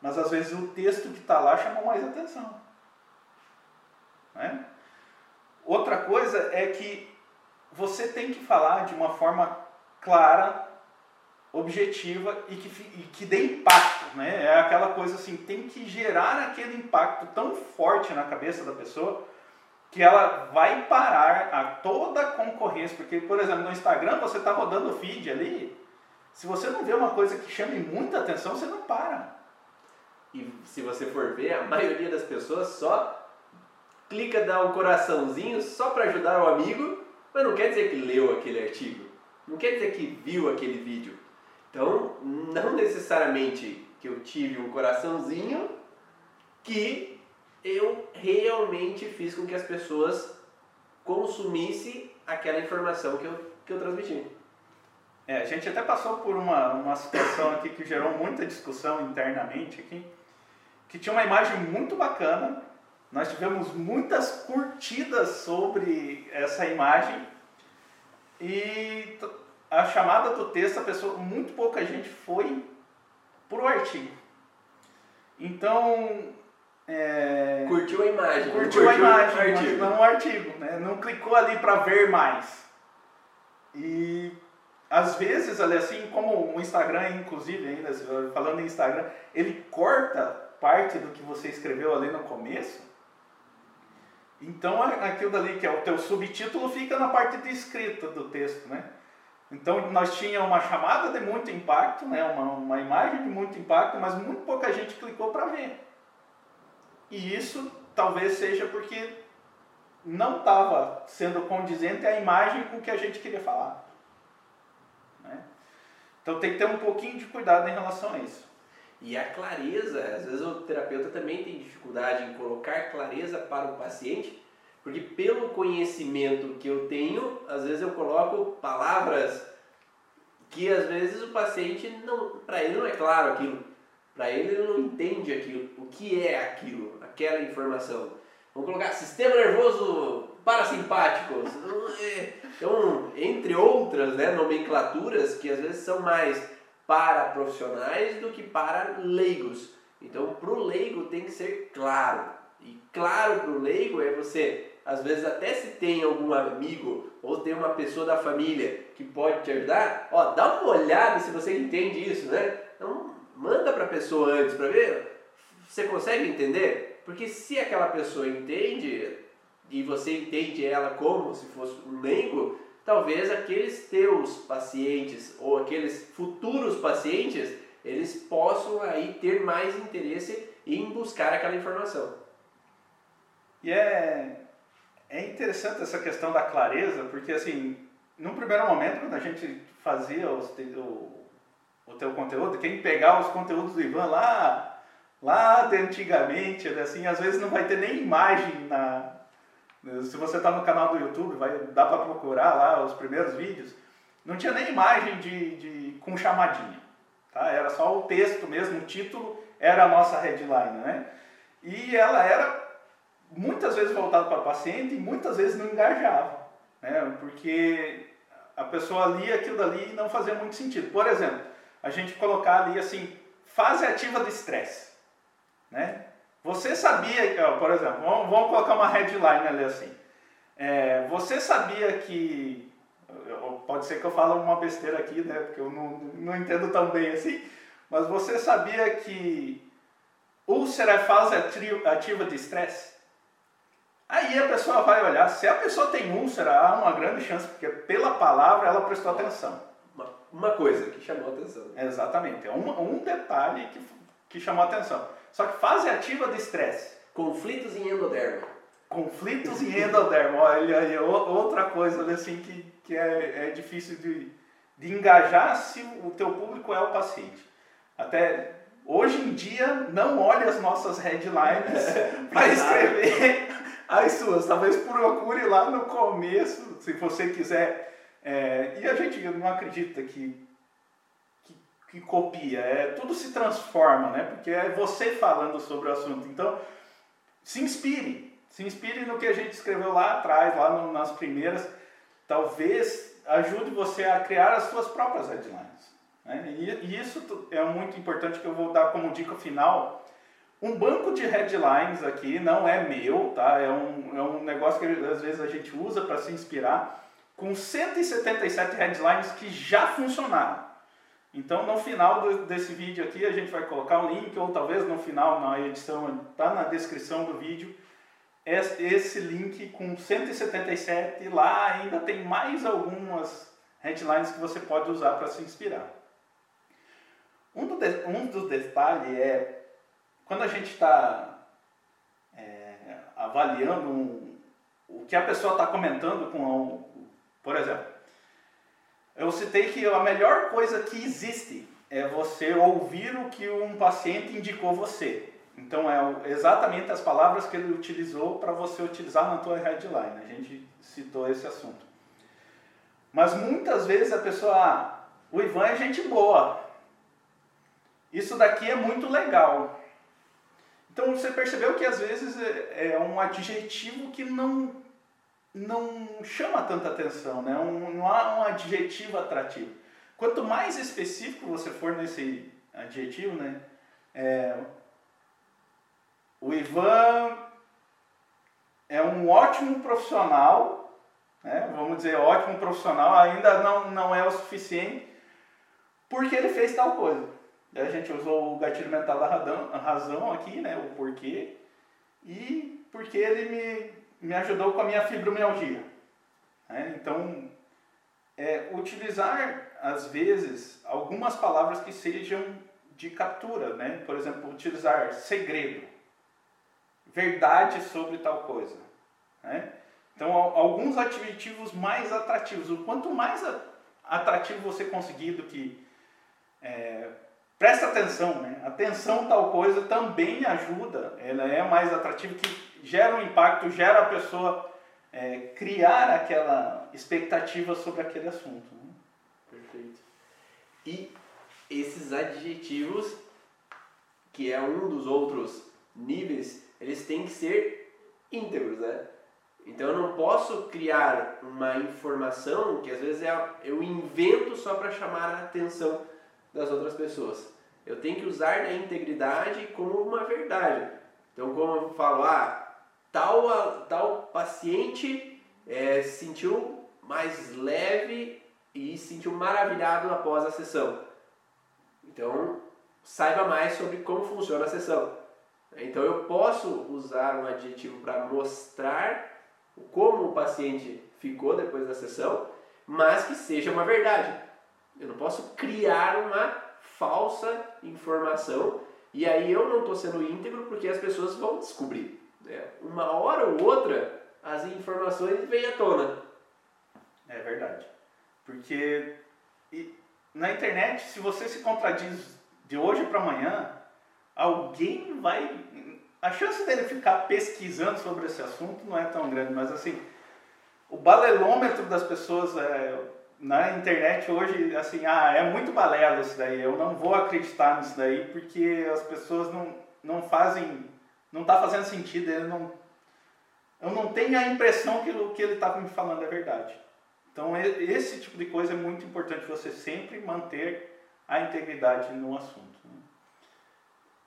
Mas às vezes o texto que está lá chamou mais atenção. Né? Outra coisa é que você tem que falar de uma forma clara, objetiva e que, e que dê impacto. Né? É aquela coisa assim, tem que gerar aquele impacto tão forte na cabeça da pessoa que ela vai parar a toda a concorrência. Porque, por exemplo, no Instagram você está rodando o feed ali, se você não vê uma coisa que chame muita atenção, você não para. E se você for ver, a maioria das pessoas só clica, dá um coraçãozinho só para ajudar o amigo mas não quer dizer que leu aquele artigo, não quer dizer que viu aquele vídeo. Então, não necessariamente que eu tive um coraçãozinho que eu realmente fiz com que as pessoas consumissem aquela informação que eu, que eu transmiti. É, a gente até passou por uma, uma situação aqui que gerou muita discussão internamente aqui, que tinha uma imagem muito bacana, nós tivemos muitas curtidas sobre essa imagem e a chamada do texto, a pessoa, muito pouca gente foi para o artigo. Então. É, curtiu a imagem. Curtiu, curtiu a imagem, artigo. não o artigo. Né? Não clicou ali para ver mais. E às vezes, ali, assim como o Instagram, inclusive, ainda falando em Instagram, ele corta parte do que você escreveu ali no começo então aquilo dali que é o teu subtítulo fica na parte de escrita do texto, né? Então nós tínhamos uma chamada de muito impacto, né? uma, uma imagem de muito impacto, mas muito pouca gente clicou para ver. E isso talvez seja porque não estava sendo condizente a imagem com que a gente queria falar. Né? Então tem que ter um pouquinho de cuidado em relação a isso. E a clareza, às vezes o terapeuta também tem dificuldade em colocar clareza para o paciente, porque pelo conhecimento que eu tenho, às vezes eu coloco palavras que às vezes o paciente não, para ele não é claro aquilo, para ele ele não entende aquilo, o que é aquilo, aquela informação. Vamos colocar sistema nervoso parasimpático, então entre outras né, nomenclaturas que às vezes são mais para profissionais do que para leigos. Então, para o leigo tem que ser claro. E claro para o leigo é você, às vezes até se tem algum amigo ou tem uma pessoa da família que pode te ajudar, ó, dá uma olhada se você entende isso, né? Então, manda para a pessoa antes para ver. Você consegue entender? Porque se aquela pessoa entende e você entende ela como se fosse um leigo, talvez aqueles teus pacientes ou aqueles futuros pacientes, eles possam aí ter mais interesse em buscar aquela informação. E é, é interessante essa questão da clareza, porque assim, num primeiro momento, quando a gente fazia os, o, o teu conteúdo, quem pegar os conteúdos do Ivan lá, lá de antigamente, assim, às vezes não vai ter nem imagem na. Se você está no canal do YouTube, vai, dá para procurar lá os primeiros vídeos. Não tinha nem imagem de, de, com chamadinha. Tá? Era só o texto mesmo, o título era a nossa headline. Né? E ela era muitas vezes voltada para o paciente e muitas vezes não engajava. Né? Porque a pessoa lia aquilo dali e não fazia muito sentido. Por exemplo, a gente colocar ali assim, fase ativa de estresse. Né? Você sabia, por exemplo, vamos, colocar uma headline ali assim. É, você sabia que. Pode ser que eu fale uma besteira aqui, né? Porque eu não, não entendo tão bem assim. Mas você sabia que úlcera é fase ativa de estresse? Aí a pessoa vai olhar, se a pessoa tem úlcera, há uma grande chance, porque pela palavra ela prestou atenção. Uma, uma coisa que chamou atenção. Exatamente, é um, um detalhe que, que chamou atenção. Só que fase ativa de estresse. Conflitos em endodermo. Conflitos em endodermo. Olha aí, outra coisa assim que, que é, é difícil de, de engajar se o teu público é o paciente. Até hoje em dia, não olhe as nossas headlines (laughs) para escrever as suas. Talvez procure lá no começo, se você quiser. É, e a gente não acredita que que copia, é, tudo se transforma, né? Porque é você falando sobre o assunto. Então, se inspire, se inspire no que a gente escreveu lá atrás, lá no, nas primeiras. Talvez ajude você a criar as suas próprias headlines. Né? E, e isso é muito importante que eu vou dar como dica final. Um banco de headlines aqui não é meu, tá? É um, é um negócio que às vezes a gente usa para se inspirar, com 177 headlines que já funcionaram. Então, no final do, desse vídeo aqui, a gente vai colocar um link, ou talvez no final, na edição, está na descrição do vídeo, esse link com 177, lá ainda tem mais algumas headlines que você pode usar para se inspirar. Um, do, um dos detalhes é, quando a gente está é, avaliando um, o que a pessoa está comentando com, por exemplo, eu citei que a melhor coisa que existe é você ouvir o que um paciente indicou você. Então, é exatamente as palavras que ele utilizou para você utilizar na tua headline. A gente citou esse assunto. Mas muitas vezes a pessoa, ah, o Ivan é gente boa. Isso daqui é muito legal. Então você percebeu que às vezes é, é um adjetivo que não não chama tanta atenção, né? Um, não há um adjetivo atrativo. Quanto mais específico você for nesse adjetivo, né? É, o Ivan é um ótimo profissional, né? vamos dizer, ótimo profissional, ainda não, não é o suficiente, porque ele fez tal coisa. A gente usou o gatilho mental da razão aqui, né? o porquê, e porque ele me me ajudou com a minha fibromialgia. Né? Então, é, utilizar, às vezes, algumas palavras que sejam de captura, né? por exemplo, utilizar segredo, verdade sobre tal coisa. Né? Então, alguns adjetivos mais atrativos. O quanto mais atrativo você conseguir do que. É, presta atenção, né? Atenção tal coisa também ajuda, ela é mais atrativa que gera um impacto, gera a pessoa é, criar aquela expectativa sobre aquele assunto. Né? Perfeito. E esses adjetivos, que é um dos outros níveis, eles têm que ser íntegros, né? Então eu não posso criar uma informação que às vezes é, eu invento só para chamar a atenção das outras pessoas. Eu tenho que usar a integridade como uma verdade. Então, como eu falo, ah, tal, tal paciente é, se sentiu mais leve e se sentiu maravilhado após a sessão. Então, saiba mais sobre como funciona a sessão. Então, eu posso usar um adjetivo para mostrar como o paciente ficou depois da sessão, mas que seja uma verdade. Eu não posso criar uma falsa informação e aí eu não estou sendo íntegro porque as pessoas vão descobrir. É, uma hora ou outra as informações vêm à tona. É verdade. Porque na internet, se você se contradiz de hoje para amanhã, alguém vai. A chance dele ficar pesquisando sobre esse assunto não é tão grande, mas assim, o balelômetro das pessoas é, na internet hoje, assim, ah, é muito balela isso daí, eu não vou acreditar nisso daí porque as pessoas não, não fazem, não está fazendo sentido, ele não, eu não tenho a impressão que o que ele estava me falando é verdade. Então, esse tipo de coisa é muito importante você sempre manter a integridade no assunto. Né?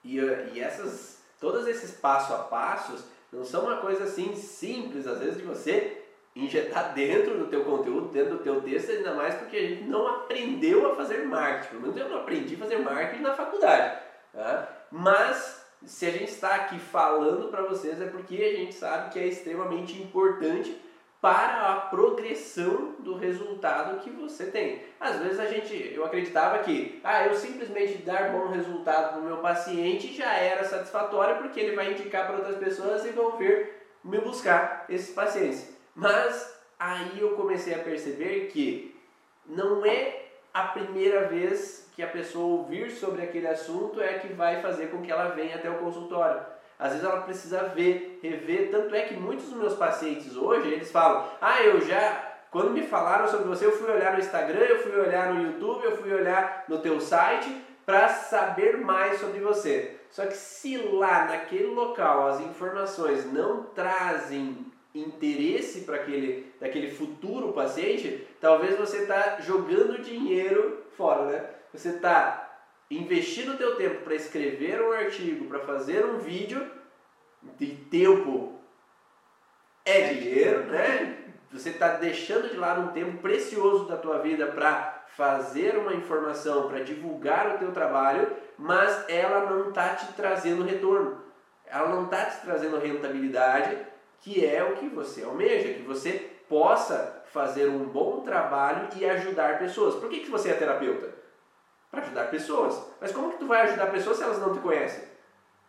E, e essas, todos esses passo a passos não são uma coisa assim simples, às vezes, de você injetar (laughs) dentro do teu conteúdo, dentro do teu texto, ainda mais porque a gente não aprendeu a fazer marketing. Pelo menos eu não aprendi a fazer marketing na faculdade. Tá? Mas se a gente está aqui falando para vocês é porque a gente sabe que é extremamente importante para a progressão do resultado que você tem. Às vezes a gente, eu acreditava que, ah, eu simplesmente dar bom resultado no meu paciente já era satisfatório porque ele vai indicar para outras pessoas e vão vir me buscar esses pacientes. Mas aí eu comecei a perceber que não é a primeira vez que a pessoa ouvir sobre aquele assunto é que vai fazer com que ela venha até o consultório. Às vezes ela precisa ver, rever, tanto é que muitos dos meus pacientes hoje, eles falam: "Ah, eu já quando me falaram sobre você, eu fui olhar no Instagram, eu fui olhar no YouTube, eu fui olhar no teu site para saber mais sobre você". Só que se lá naquele local as informações não trazem interesse para aquele daquele futuro paciente, talvez você está jogando dinheiro fora, né? Você está investindo o teu tempo para escrever um artigo, para fazer um vídeo, de tempo é dinheiro, né? Você está deixando de lado um tempo precioso da tua vida para fazer uma informação, para divulgar o teu trabalho, mas ela não está te trazendo retorno. Ela não está te trazendo rentabilidade, que é o que você almeja, que você possa fazer um bom trabalho e ajudar pessoas. Por que, que você é terapeuta? Ajudar pessoas. Mas como que tu vai ajudar pessoas se elas não te conhecem?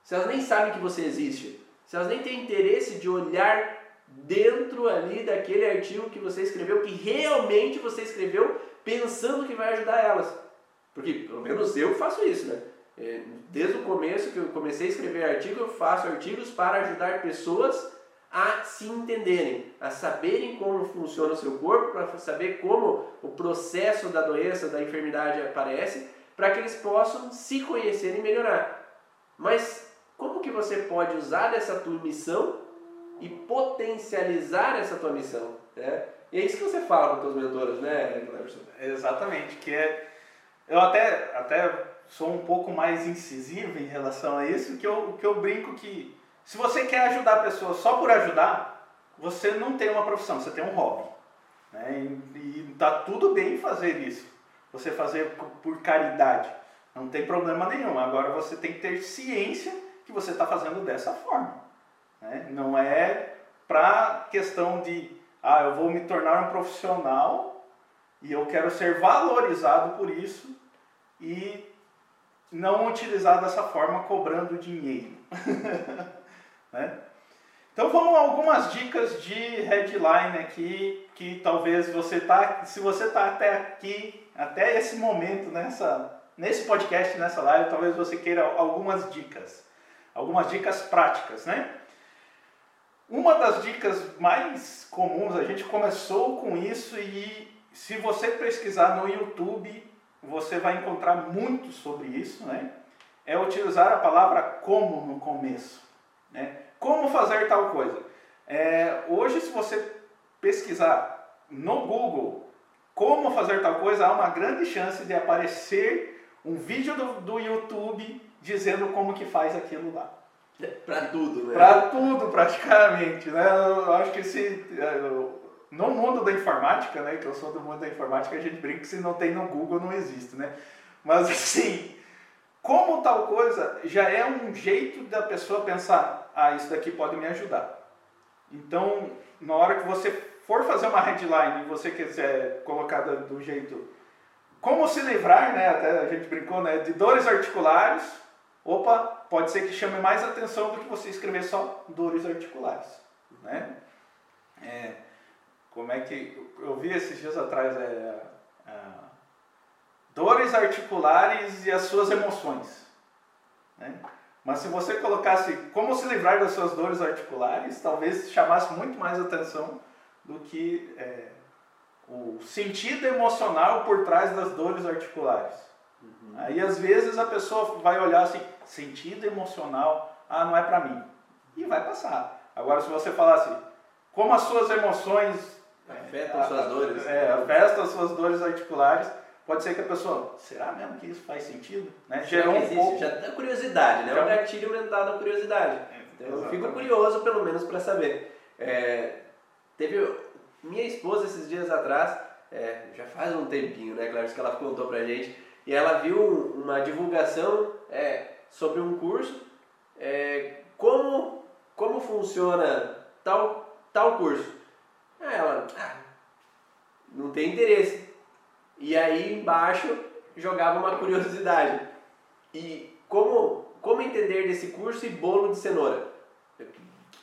Se elas nem sabem que você existe? Se elas nem têm interesse de olhar dentro ali daquele artigo que você escreveu, que realmente você escreveu pensando que vai ajudar elas. Porque pelo menos eu faço isso, né? É, desde o começo que eu comecei a escrever artigo, eu faço artigos para ajudar pessoas a se entenderem, a saberem como funciona o seu corpo, para saber como o processo da doença, da enfermidade aparece, para que eles possam se conhecerem e melhorar. Mas como que você pode usar dessa tua missão e potencializar essa tua missão? Né? E é isso que você fala para os teus mentores, né, Cleberson? Exatamente, que é... Eu até, até sou um pouco mais incisivo em relação a isso, que eu, que eu brinco que se você quer ajudar a pessoa só por ajudar, você não tem uma profissão, você tem um hobby. Né? E está tudo bem fazer isso. Você fazer por caridade. Não tem problema nenhum. Agora você tem que ter ciência que você está fazendo dessa forma. Né? Não é para questão de, ah, eu vou me tornar um profissional e eu quero ser valorizado por isso e não utilizar dessa forma cobrando dinheiro. (laughs) Né? Então vamos algumas dicas de headline aqui que talvez você tá, se você está até aqui, até esse momento nessa, nesse podcast, nessa live, talvez você queira algumas dicas, algumas dicas práticas, né? Uma das dicas mais comuns, a gente começou com isso e se você pesquisar no YouTube, você vai encontrar muito sobre isso, né? É utilizar a palavra como no começo. Né? Como fazer tal coisa? É, hoje, se você pesquisar no Google como fazer tal coisa, há uma grande chance de aparecer um vídeo do, do YouTube dizendo como que faz aquilo lá. Para tudo, né? Para tudo, praticamente. Né? Eu acho que se, é, no mundo da informática, né, que eu sou do mundo da informática, a gente brinca que se não tem no Google não existe, né? Mas (laughs) assim, como tal coisa já é um jeito da pessoa pensar, ah, isso daqui pode me ajudar. Então, na hora que você for fazer uma headline e você quiser colocar do jeito como se livrar, né, até a gente brincou, né, de dores articulares, opa, pode ser que chame mais atenção do que você escrever só dores articulares, né? É, como é que eu vi esses dias atrás é, é dores articulares e as suas emoções. Né? Mas se você colocasse como se livrar das suas dores articulares, talvez chamasse muito mais atenção do que é, o sentido emocional por trás das dores articulares. Uhum. Aí às vezes a pessoa vai olhar assim, sentido emocional, ah, não é para mim. E vai passar. Agora se você falasse como as suas emoções afetam é, suas dores, é, afetam as suas dores articulares, pode ser que a pessoa, será mesmo que isso faz sentido? Né? Gerou um pouco... Já dá curiosidade, né? Já... É um gatilho mental da curiosidade. É, então, eu fico curioso, pelo menos, para saber. É, teve minha esposa esses dias atrás, é, já faz um tempinho, né, Claro, que ela contou pra gente, e ela viu uma divulgação é, sobre um curso, é, como, como funciona tal, tal curso. Aí ela, ah, não tem interesse. E aí embaixo jogava uma curiosidade. E como, como entender desse curso e bolo de cenoura?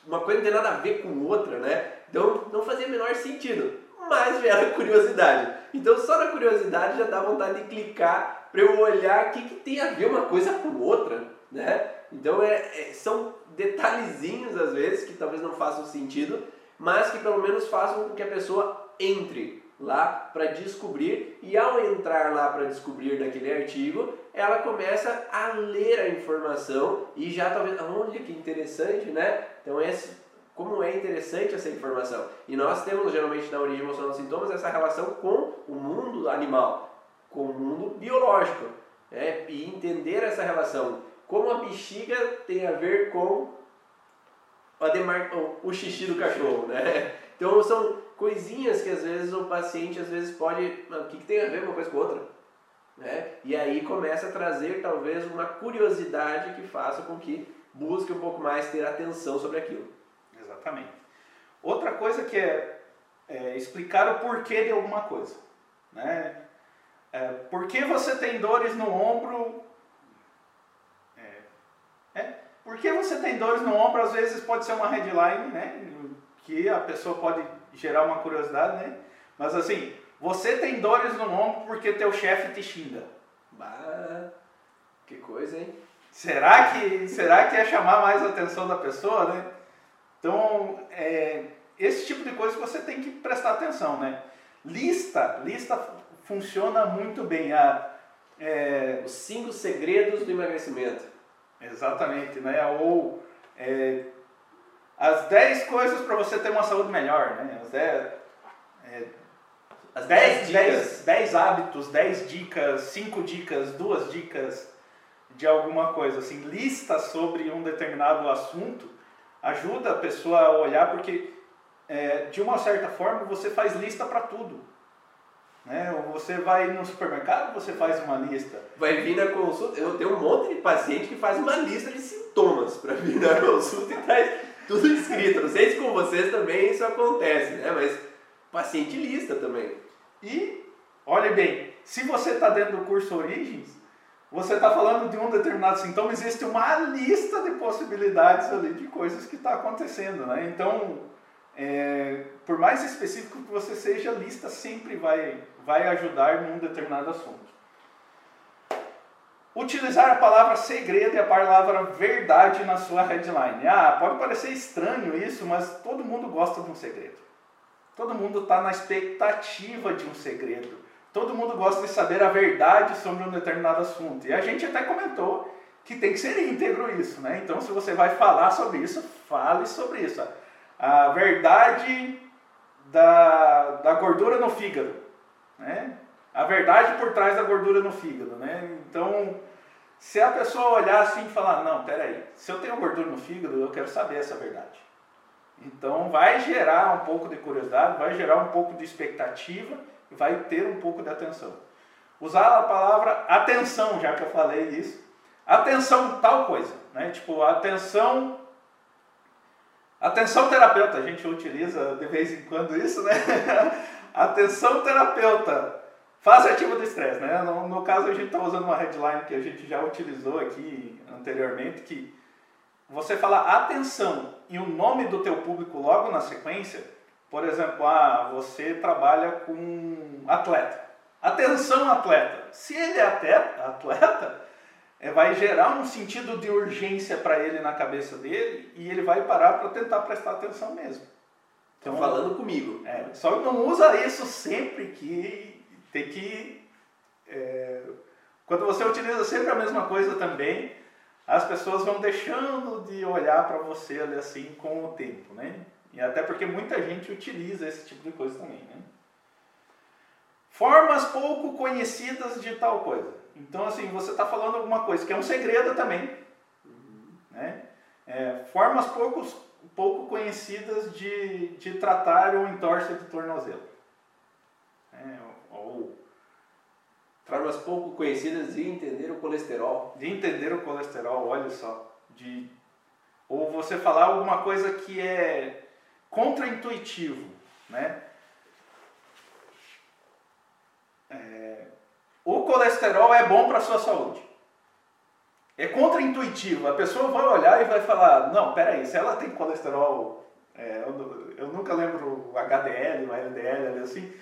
Uma coisa não tem nada a ver com outra, né? Então não fazia menor sentido, mas gera curiosidade. Então só na curiosidade já dá vontade de clicar para eu olhar o que, que tem a ver uma coisa com outra, né? Então é, é, são detalhezinhos às vezes que talvez não façam sentido, mas que pelo menos façam com que a pessoa entre lá para descobrir e ao entrar lá para descobrir daquele artigo, ela começa a ler a informação e já talvez, olha que interessante, né? Então esse como é interessante essa informação. E nós temos geralmente na origem emocional dos sintomas essa relação com o mundo animal, com o mundo biológico. Né? E entender essa relação. Como a bexiga tem a ver com a demar... o xixi do cachorro. Né? (laughs) Então são coisinhas que às vezes o paciente às vezes pode. O que, que tem a ver uma coisa com outra? Né? E aí começa a trazer talvez uma curiosidade que faça com que busque um pouco mais ter atenção sobre aquilo. Exatamente. Outra coisa que é, é explicar o porquê de alguma coisa. Né? É, por que você tem dores no ombro? É, é, por que você tem dores no ombro? Às vezes pode ser uma headline, né? Que a pessoa pode gerar uma curiosidade, né? Mas assim, você tem dores no ombro porque teu chefe te xinga. Bah, que coisa, hein? Será que, será que é chamar mais a atenção da pessoa, né? Então, é, esse tipo de coisa você tem que prestar atenção, né? Lista, lista funciona muito bem. A, é, Os cinco segredos do emagrecimento. Exatamente, né? Ou é, as 10 coisas para você ter uma saúde melhor, né? As 10, é, as 10, 10, 10 hábitos, 10 dicas, 5 dicas, 2 dicas de alguma coisa, assim, lista sobre um determinado assunto ajuda a pessoa a olhar, porque é, de uma certa forma você faz lista para tudo. Né? Você vai no supermercado, você faz uma lista. Vai vir na consulta. Eu tenho um monte de paciente que faz uma lista de sintomas para vir na consulta e traz tudo escrito. Não sei se com vocês também isso acontece, né? Mas paciente lista também. E, olhe bem, se você está dentro do curso Origens, você está falando de um determinado sintoma, existe uma lista de possibilidades ali de coisas que está acontecendo, né? Então, é, por mais específico que você seja, a lista sempre vai, vai ajudar num determinado assunto. Utilizar a palavra segredo e a palavra verdade na sua headline. Ah, pode parecer estranho isso, mas todo mundo gosta de um segredo. Todo mundo está na expectativa de um segredo. Todo mundo gosta de saber a verdade sobre um determinado assunto. E a gente até comentou que tem que ser íntegro isso, né? Então, se você vai falar sobre isso, fale sobre isso. A verdade da, da gordura no fígado, né? A verdade por trás da gordura no fígado, né? Então, se a pessoa olhar assim e falar, não, peraí, se eu tenho gordura no fígado, eu quero saber essa verdade. Então, vai gerar um pouco de curiosidade, vai gerar um pouco de expectativa vai ter um pouco de atenção. Usar a palavra atenção, já que eu falei isso. Atenção tal coisa, né? Tipo, atenção Atenção terapeuta, a gente utiliza de vez em quando isso, né? (laughs) Atenção terapeuta, fase ativa do estresse, né? No, no caso a gente está usando uma headline que a gente já utilizou aqui anteriormente, que você fala atenção e o nome do teu público logo na sequência, por exemplo, ah, você trabalha com atleta. Atenção, atleta. Se ele é atleta, é, vai gerar um sentido de urgência para ele na cabeça dele e ele vai parar para tentar prestar atenção mesmo. Então, falando comigo. É, só não usa isso sempre que tem que. É, quando você utiliza sempre a mesma coisa também, as pessoas vão deixando de olhar para você ali assim com o tempo, né? E até porque muita gente utiliza esse tipo de coisa também, né? Formas pouco conhecidas de tal coisa. Então, assim, você está falando alguma coisa que é um segredo também. Né? É, formas poucos, pouco conhecidas de, de tratar um entorse de tornozelo. É, ou, formas pouco conhecidas de entender o colesterol. De entender o colesterol, olha só. De, ou você falar alguma coisa que é contraintuitivo. Né? É, o colesterol é bom para a sua saúde. É contraintuitivo. A pessoa vai olhar e vai falar: não, peraí, se ela tem colesterol, é, eu, eu, nunca lembro o HDL, LDL, assim.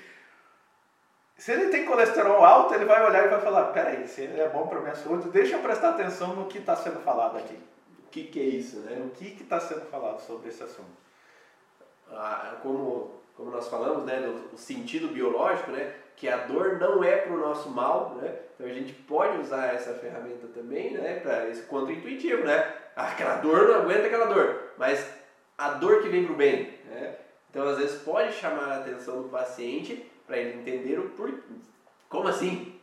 Se ele tem colesterol alto, ele vai olhar e vai falar: peraí, se ele é bom para a minha saúde, deixa eu prestar atenção no que está sendo falado aqui. O que, que é isso, né? O que está sendo falado sobre esse assunto? Como, como nós falamos, né, no, sentido biológico, né? que a dor não é para o nosso mal, né? Então a gente pode usar essa ferramenta também, né? Para esse quanto intuitivo, né? Aquela dor não aguenta aquela dor, mas a dor que vem para o bem, né? Então às vezes pode chamar a atenção do paciente para ele entender o porquê. Como assim?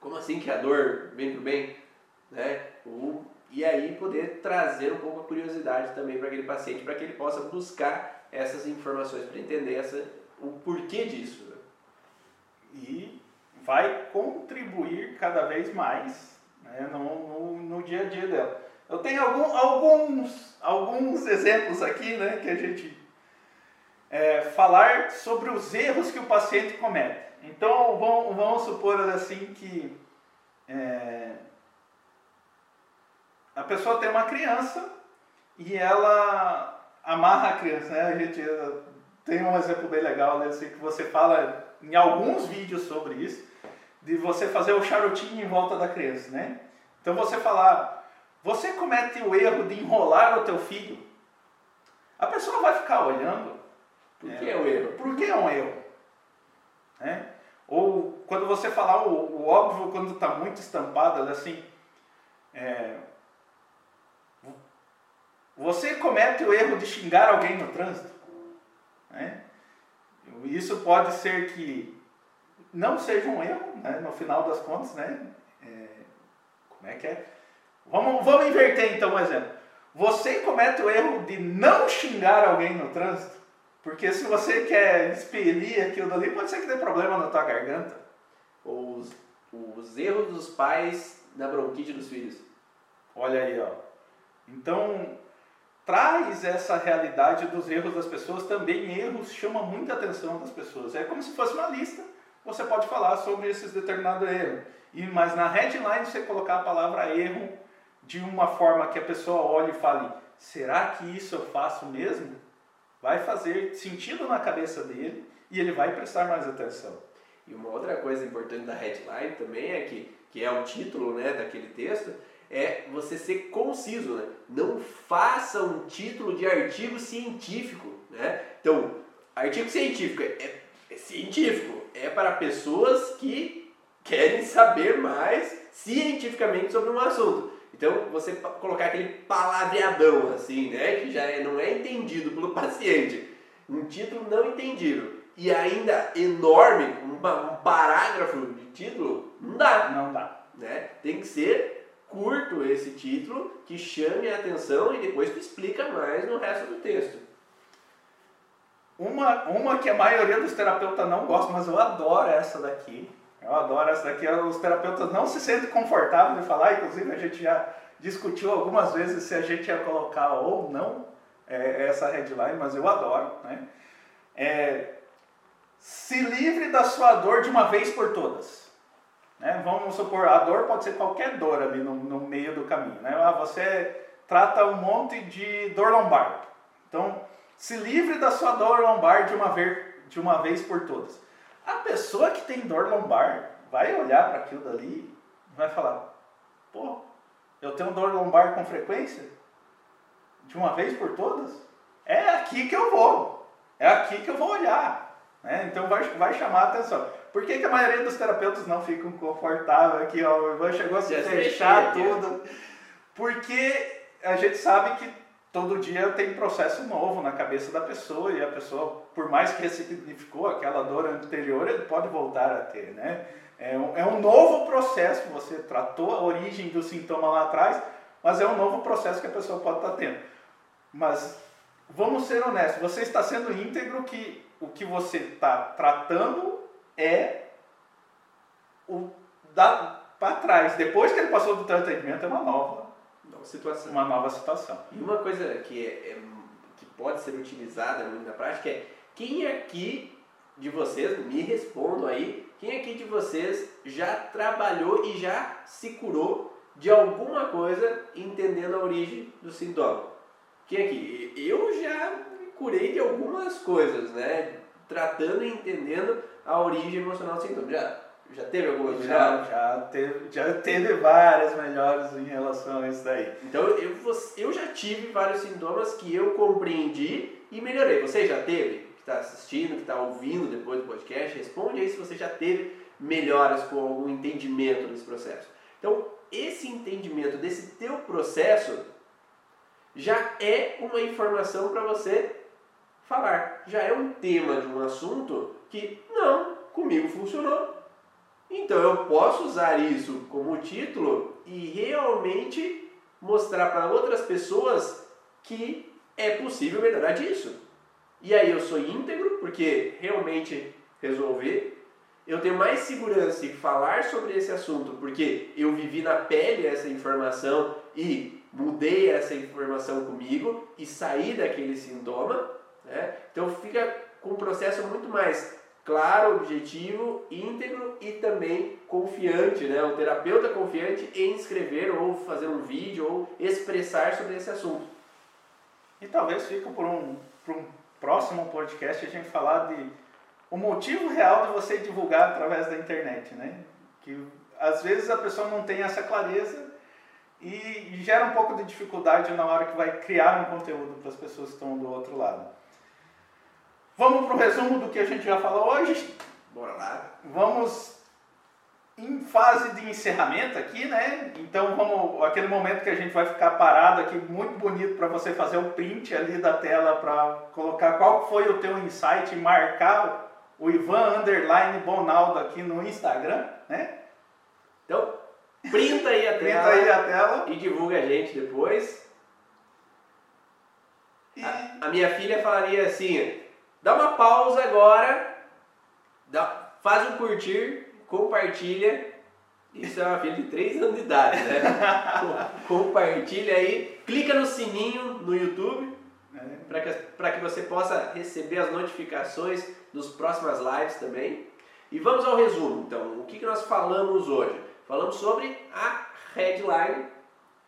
Como assim que a dor vem para o bem, né? O, e aí poder trazer um pouco a curiosidade também para aquele paciente, para que ele possa buscar essas informações para entender essa, o porquê disso. Né? e vai contribuir cada vez mais né, no, no, no, dia a dia dela. Eu tenho algum, alguns, alguns exemplos aqui né, que a gente é, falar sobre os erros que o paciente comete. Então vamos, vamos supor assim que é, a pessoa tem uma criança e ela amarra a criança. Né? A gente tem um exemplo bem legal né, assim, que você fala em alguns vídeos sobre isso, de você fazer o charutinho em volta da criança, né? Então você falar, você comete o erro de enrolar o teu filho, a pessoa vai ficar olhando. Por que é, é um erro? Por que é um erro? Né? Ou quando você falar o, o óbvio, quando está muito estampado, assim, é, você comete o erro de xingar alguém no trânsito. Né? Isso pode ser que não seja um erro, né? no final das contas, né? É, como é que é? Vamos, vamos inverter então um exemplo. Você comete o erro de não xingar alguém no trânsito, porque se você quer expelir aquilo dali, pode ser que dê problema na tua garganta. Os, os erros dos pais na bronquite dos filhos. Olha aí, ó. Então, traz essa realidade dos erros das pessoas, também erros chama muita atenção das pessoas. É como se fosse uma lista, você pode falar sobre esses determinados erros. E, mas na headline você colocar a palavra erro de uma forma que a pessoa olhe e fale, será que isso eu faço mesmo? Vai fazer sentido na cabeça dele e ele vai prestar mais atenção. E uma outra coisa importante da headline também é que, que é o título né, daquele texto, é você ser conciso, né? Não faça um título de artigo científico, né? Então, artigo científico é, é, é científico, é para pessoas que querem saber mais cientificamente sobre um assunto. Então, você colocar aquele palavreadão assim, né, que já é, não é entendido pelo paciente, um título não entendido e ainda enorme, um, um parágrafo de título, não dá. Não dá. Né? Tem que ser curto esse título que chame a atenção e depois tu explica mais no resto do texto. Uma, uma que a maioria dos terapeutas não gosta, mas eu adoro essa daqui. Eu adoro essa daqui. Os terapeutas não se sentem confortáveis de falar, inclusive a gente já discutiu algumas vezes se a gente ia colocar ou não é, essa headline, mas eu adoro. Né? É, se livre da sua dor de uma vez por todas. Né? Vamos supor, a dor pode ser qualquer dor ali no, no meio do caminho. Né? Ah, você trata um monte de dor lombar. Então, se livre da sua dor lombar de uma, vez, de uma vez por todas. A pessoa que tem dor lombar vai olhar para aquilo dali e vai falar: Pô, eu tenho dor lombar com frequência? De uma vez por todas? É aqui que eu vou. É aqui que eu vou olhar. Né? Então vai, vai chamar a atenção. Por que, que a maioria dos terapeutas não ficam confortáveis aqui? Ó, o Ivan chegou a se fechar tudo. Porque a gente sabe que todo dia tem processo novo na cabeça da pessoa e a pessoa, por mais que ressignificou aquela dor anterior, ele pode voltar a ter, né? É um, é um novo processo, você tratou a origem do sintoma lá atrás, mas é um novo processo que a pessoa pode estar tendo. Mas vamos ser honestos, você está sendo íntegro que o que você está tratando é o da para trás. Depois que ele passou do atendimento, é uma nova, nova situação. Uma nova situação. E uma coisa que, é, é, que pode ser utilizada na prática é quem aqui de vocês, me respondam aí, quem aqui de vocês já trabalhou e já se curou de alguma coisa entendendo a origem do sintoma? Quem aqui? Eu já curei de algumas coisas, né? Tratando e entendendo a origem emocional do sintoma. Já, já teve alguma Já, já teve, já teve várias melhores em relação a isso daí. Então eu, eu já tive vários sintomas que eu compreendi e melhorei. Você já teve? Que está assistindo, que está ouvindo depois do podcast, responde aí se você já teve melhoras com algum entendimento desse processo. Então, esse entendimento desse teu processo já é uma informação para você falar. Já é um tema de um assunto que, não, comigo funcionou. Então eu posso usar isso como título e realmente mostrar para outras pessoas que é possível melhorar disso. E aí eu sou íntegro, porque realmente resolver. Eu tenho mais segurança em falar sobre esse assunto, porque eu vivi na pele essa informação e mudei essa informação comigo e saí daquele sintoma. Né? Então fica com um processo muito mais claro, objetivo, íntegro e também confiante, né? O terapeuta confiante em escrever ou fazer um vídeo ou expressar sobre esse assunto. E talvez fique por um, por um próximo podcast a gente falar de o motivo real de você divulgar através da internet, né? Que às vezes a pessoa não tem essa clareza e gera um pouco de dificuldade na hora que vai criar um conteúdo para as pessoas que estão do outro lado. Vamos para o resumo do que a gente já falou hoje? Bora lá. Vamos em fase de encerramento aqui, né? Então vamos aquele momento que a gente vai ficar parado aqui muito bonito para você fazer o print ali da tela para colocar qual foi o teu insight e marcar o Ivan underline Bonaldo aqui no Instagram, né? Então Printa aí a tela. aí a tela. E divulga a gente depois. E... A, a, minha filha falaria assim: dá uma pausa agora, dá, faz um curtir, compartilha. Isso é uma filha de 3 anos de idade, né? (laughs) compartilha aí, clica no sininho no YouTube é. para que, que você possa receber as notificações dos próximas lives também. E vamos ao resumo, então. O que, que nós falamos hoje? Falamos sobre a headline.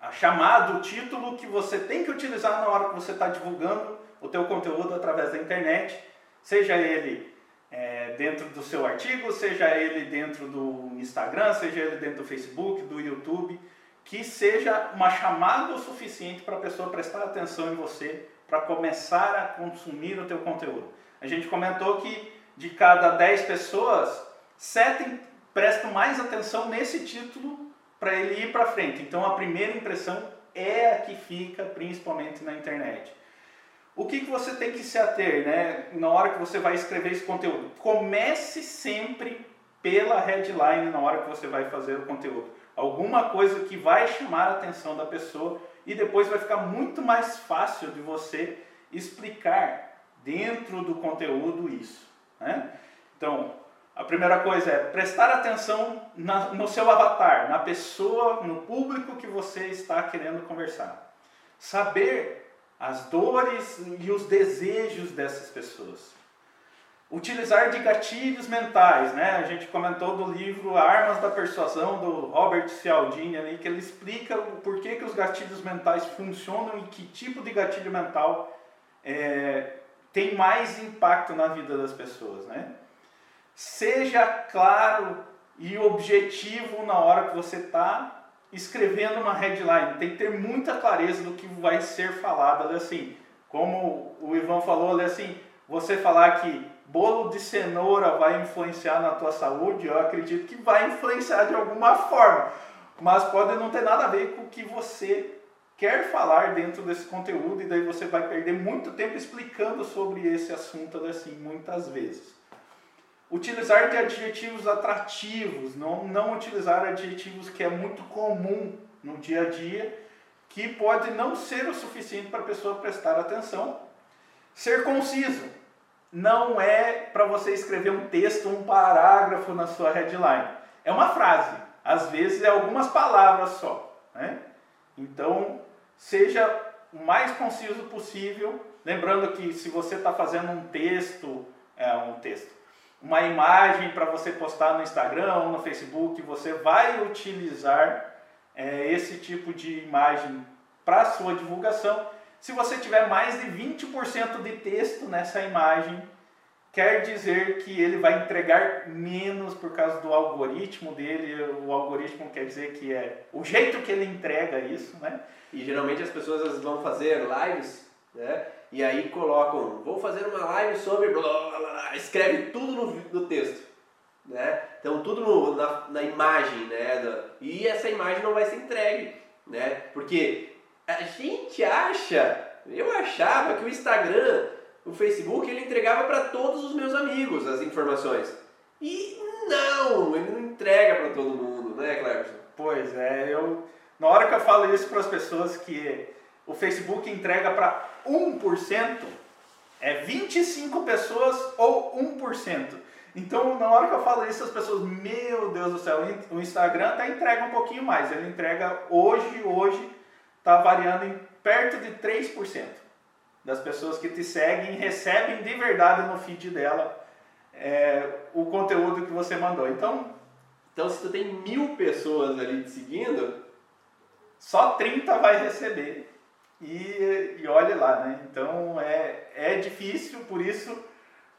A chamada, o título que você tem que utilizar na hora que você está divulgando o teu conteúdo através da internet, seja ele é, dentro do seu artigo, seja ele dentro do Instagram, seja ele dentro do Facebook, do YouTube, que seja uma chamada o suficiente para a pessoa prestar atenção em você, para começar a consumir o teu conteúdo. A gente comentou que de cada 10 pessoas, 7 prestam mais atenção nesse título para ele ir para frente. Então a primeira impressão é a que fica principalmente na internet. O que, que você tem que se ater né, na hora que você vai escrever esse conteúdo? Comece sempre pela headline na hora que você vai fazer o conteúdo. Alguma coisa que vai chamar a atenção da pessoa e depois vai ficar muito mais fácil de você explicar dentro do conteúdo isso. Né? Então, a primeira coisa é prestar atenção na, no seu avatar, na pessoa, no público que você está querendo conversar. Saber as dores e os desejos dessas pessoas. Utilizar de gatilhos mentais, né? A gente comentou do livro Armas da Persuasão do Robert Cialdini ali, que ele explica o porquê que os gatilhos mentais funcionam e que tipo de gatilho mental é, tem mais impacto na vida das pessoas, né? Seja claro e objetivo na hora que você está escrevendo uma headline, tem que ter muita clareza do que vai ser falado. Assim, como o Ivan falou, assim, você falar que bolo de cenoura vai influenciar na tua saúde, eu acredito que vai influenciar de alguma forma, mas pode não ter nada a ver com o que você quer falar dentro desse conteúdo e daí você vai perder muito tempo explicando sobre esse assunto assim muitas vezes. Utilizar de adjetivos atrativos, não, não utilizar adjetivos que é muito comum no dia a dia, que pode não ser o suficiente para a pessoa prestar atenção. Ser conciso, não é para você escrever um texto, um parágrafo na sua headline. É uma frase, às vezes é algumas palavras só. Né? Então, seja o mais conciso possível. Lembrando que se você está fazendo um texto, é um texto, uma imagem para você postar no Instagram ou no Facebook, você vai utilizar é, esse tipo de imagem para sua divulgação. Se você tiver mais de 20% de texto nessa imagem, quer dizer que ele vai entregar menos por causa do algoritmo dele. O algoritmo quer dizer que é o jeito que ele entrega isso, né? E geralmente as pessoas vão fazer lives, né? E aí colocam, vou fazer uma live sobre blá, blá, blá, escreve tudo no, no texto, né? Então tudo no, na, na imagem, né? E essa imagem não vai ser entregue, né? Porque a gente acha, eu achava que o Instagram, o Facebook, ele entregava para todos os meus amigos as informações. E não, ele não entrega para todo mundo, né, Cleberson? Pois é, eu na hora que eu falo isso para as pessoas que o Facebook entrega para 1%, é 25 pessoas ou 1%. Então, na hora que eu falo isso, as pessoas, meu Deus do céu, o Instagram até entrega um pouquinho mais. Ele entrega hoje, hoje, está variando em perto de 3% das pessoas que te seguem recebem de verdade no feed dela é, o conteúdo que você mandou. Então, então, se tu tem mil pessoas ali te seguindo, só 30 vai receber. E, e olhe lá, né? Então é, é difícil, por isso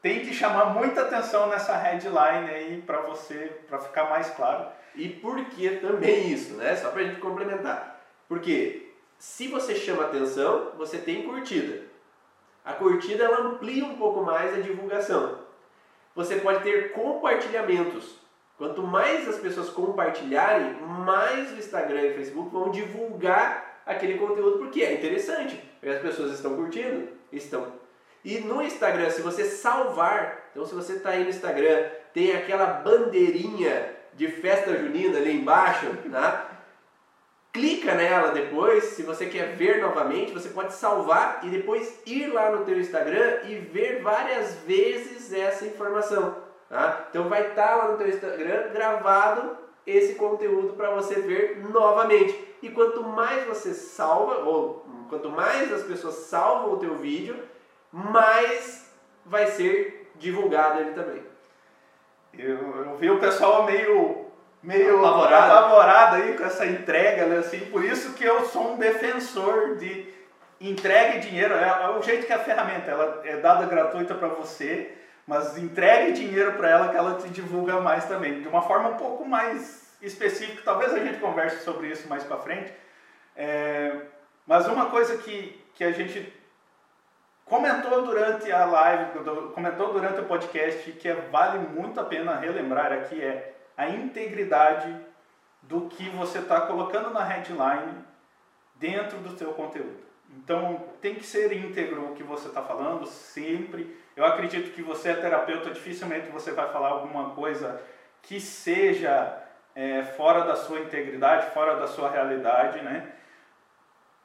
tem que chamar muita atenção nessa headline aí para você, para ficar mais claro. E por que também isso, né? Só para a gente complementar. Porque se você chama atenção, você tem curtida. A curtida ela amplia um pouco mais a divulgação. Você pode ter compartilhamentos. Quanto mais as pessoas compartilharem, mais o Instagram e o Facebook vão divulgar aquele conteúdo porque é interessante. Porque as pessoas estão curtindo, estão. E no Instagram, se você salvar, então se você está aí no Instagram, tem aquela bandeirinha de festa junina ali embaixo, tá? (laughs) clica nela depois, se você quer ver novamente, você pode salvar e depois ir lá no teu Instagram e ver várias vezes essa informação. Tá? Então vai estar tá lá no teu Instagram gravado esse conteúdo para você ver novamente. E quanto mais você salva, ou quanto mais as pessoas salvam o teu vídeo, mais vai ser divulgado ele também. Eu, eu vi o pessoal meio meio apavorado. apavorado aí com essa entrega, né? assim, por isso que eu sou um defensor de entregue dinheiro, é, é o jeito que a ferramenta ela é dada gratuita para você, mas entregue dinheiro para ela que ela te divulga mais também, de uma forma um pouco mais específica, talvez a gente converse sobre isso mais para frente, é, mas uma coisa que, que a gente comentou durante a live, comentou durante o podcast, que é, vale muito a pena relembrar aqui é a integridade do que você está colocando na headline dentro do seu conteúdo. Então tem que ser íntegro o que você está falando sempre. Eu acredito que você é terapeuta, dificilmente você vai falar alguma coisa que seja é, fora da sua integridade, fora da sua realidade, né?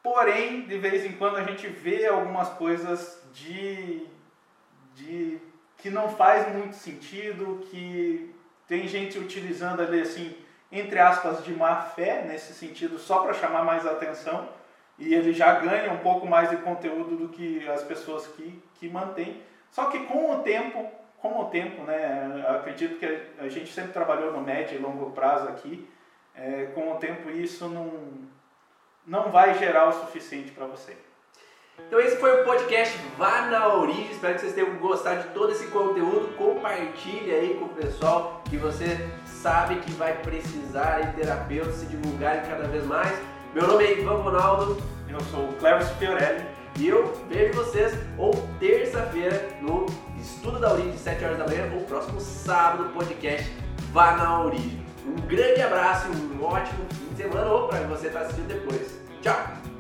Porém, de vez em quando a gente vê algumas coisas de, de que não faz muito sentido, que tem gente utilizando ali assim, entre aspas, de má fé, nesse sentido, só para chamar mais atenção, e ele já ganha um pouco mais de conteúdo do que as pessoas que, que mantêm. Só que com o tempo, com o tempo, né, acredito que a gente sempre trabalhou no médio e longo prazo aqui, é, com o tempo isso não, não vai gerar o suficiente para você. Então esse foi o podcast Vá na Origem. Espero que vocês tenham gostado de todo esse conteúdo. Compartilhe aí com o pessoal que você sabe que vai precisar em terapeutas se divulgarem cada vez mais. Meu nome é Ivan Ronaldo. Eu sou o Cleves Fiorelli. E eu vejo vocês ou terça-feira no Estudo da Origem, 7 horas da manhã, ou próximo sábado, podcast Vá na Origem. Um grande abraço e um ótimo fim de semana, ou para você estar tá assistindo depois. Tchau!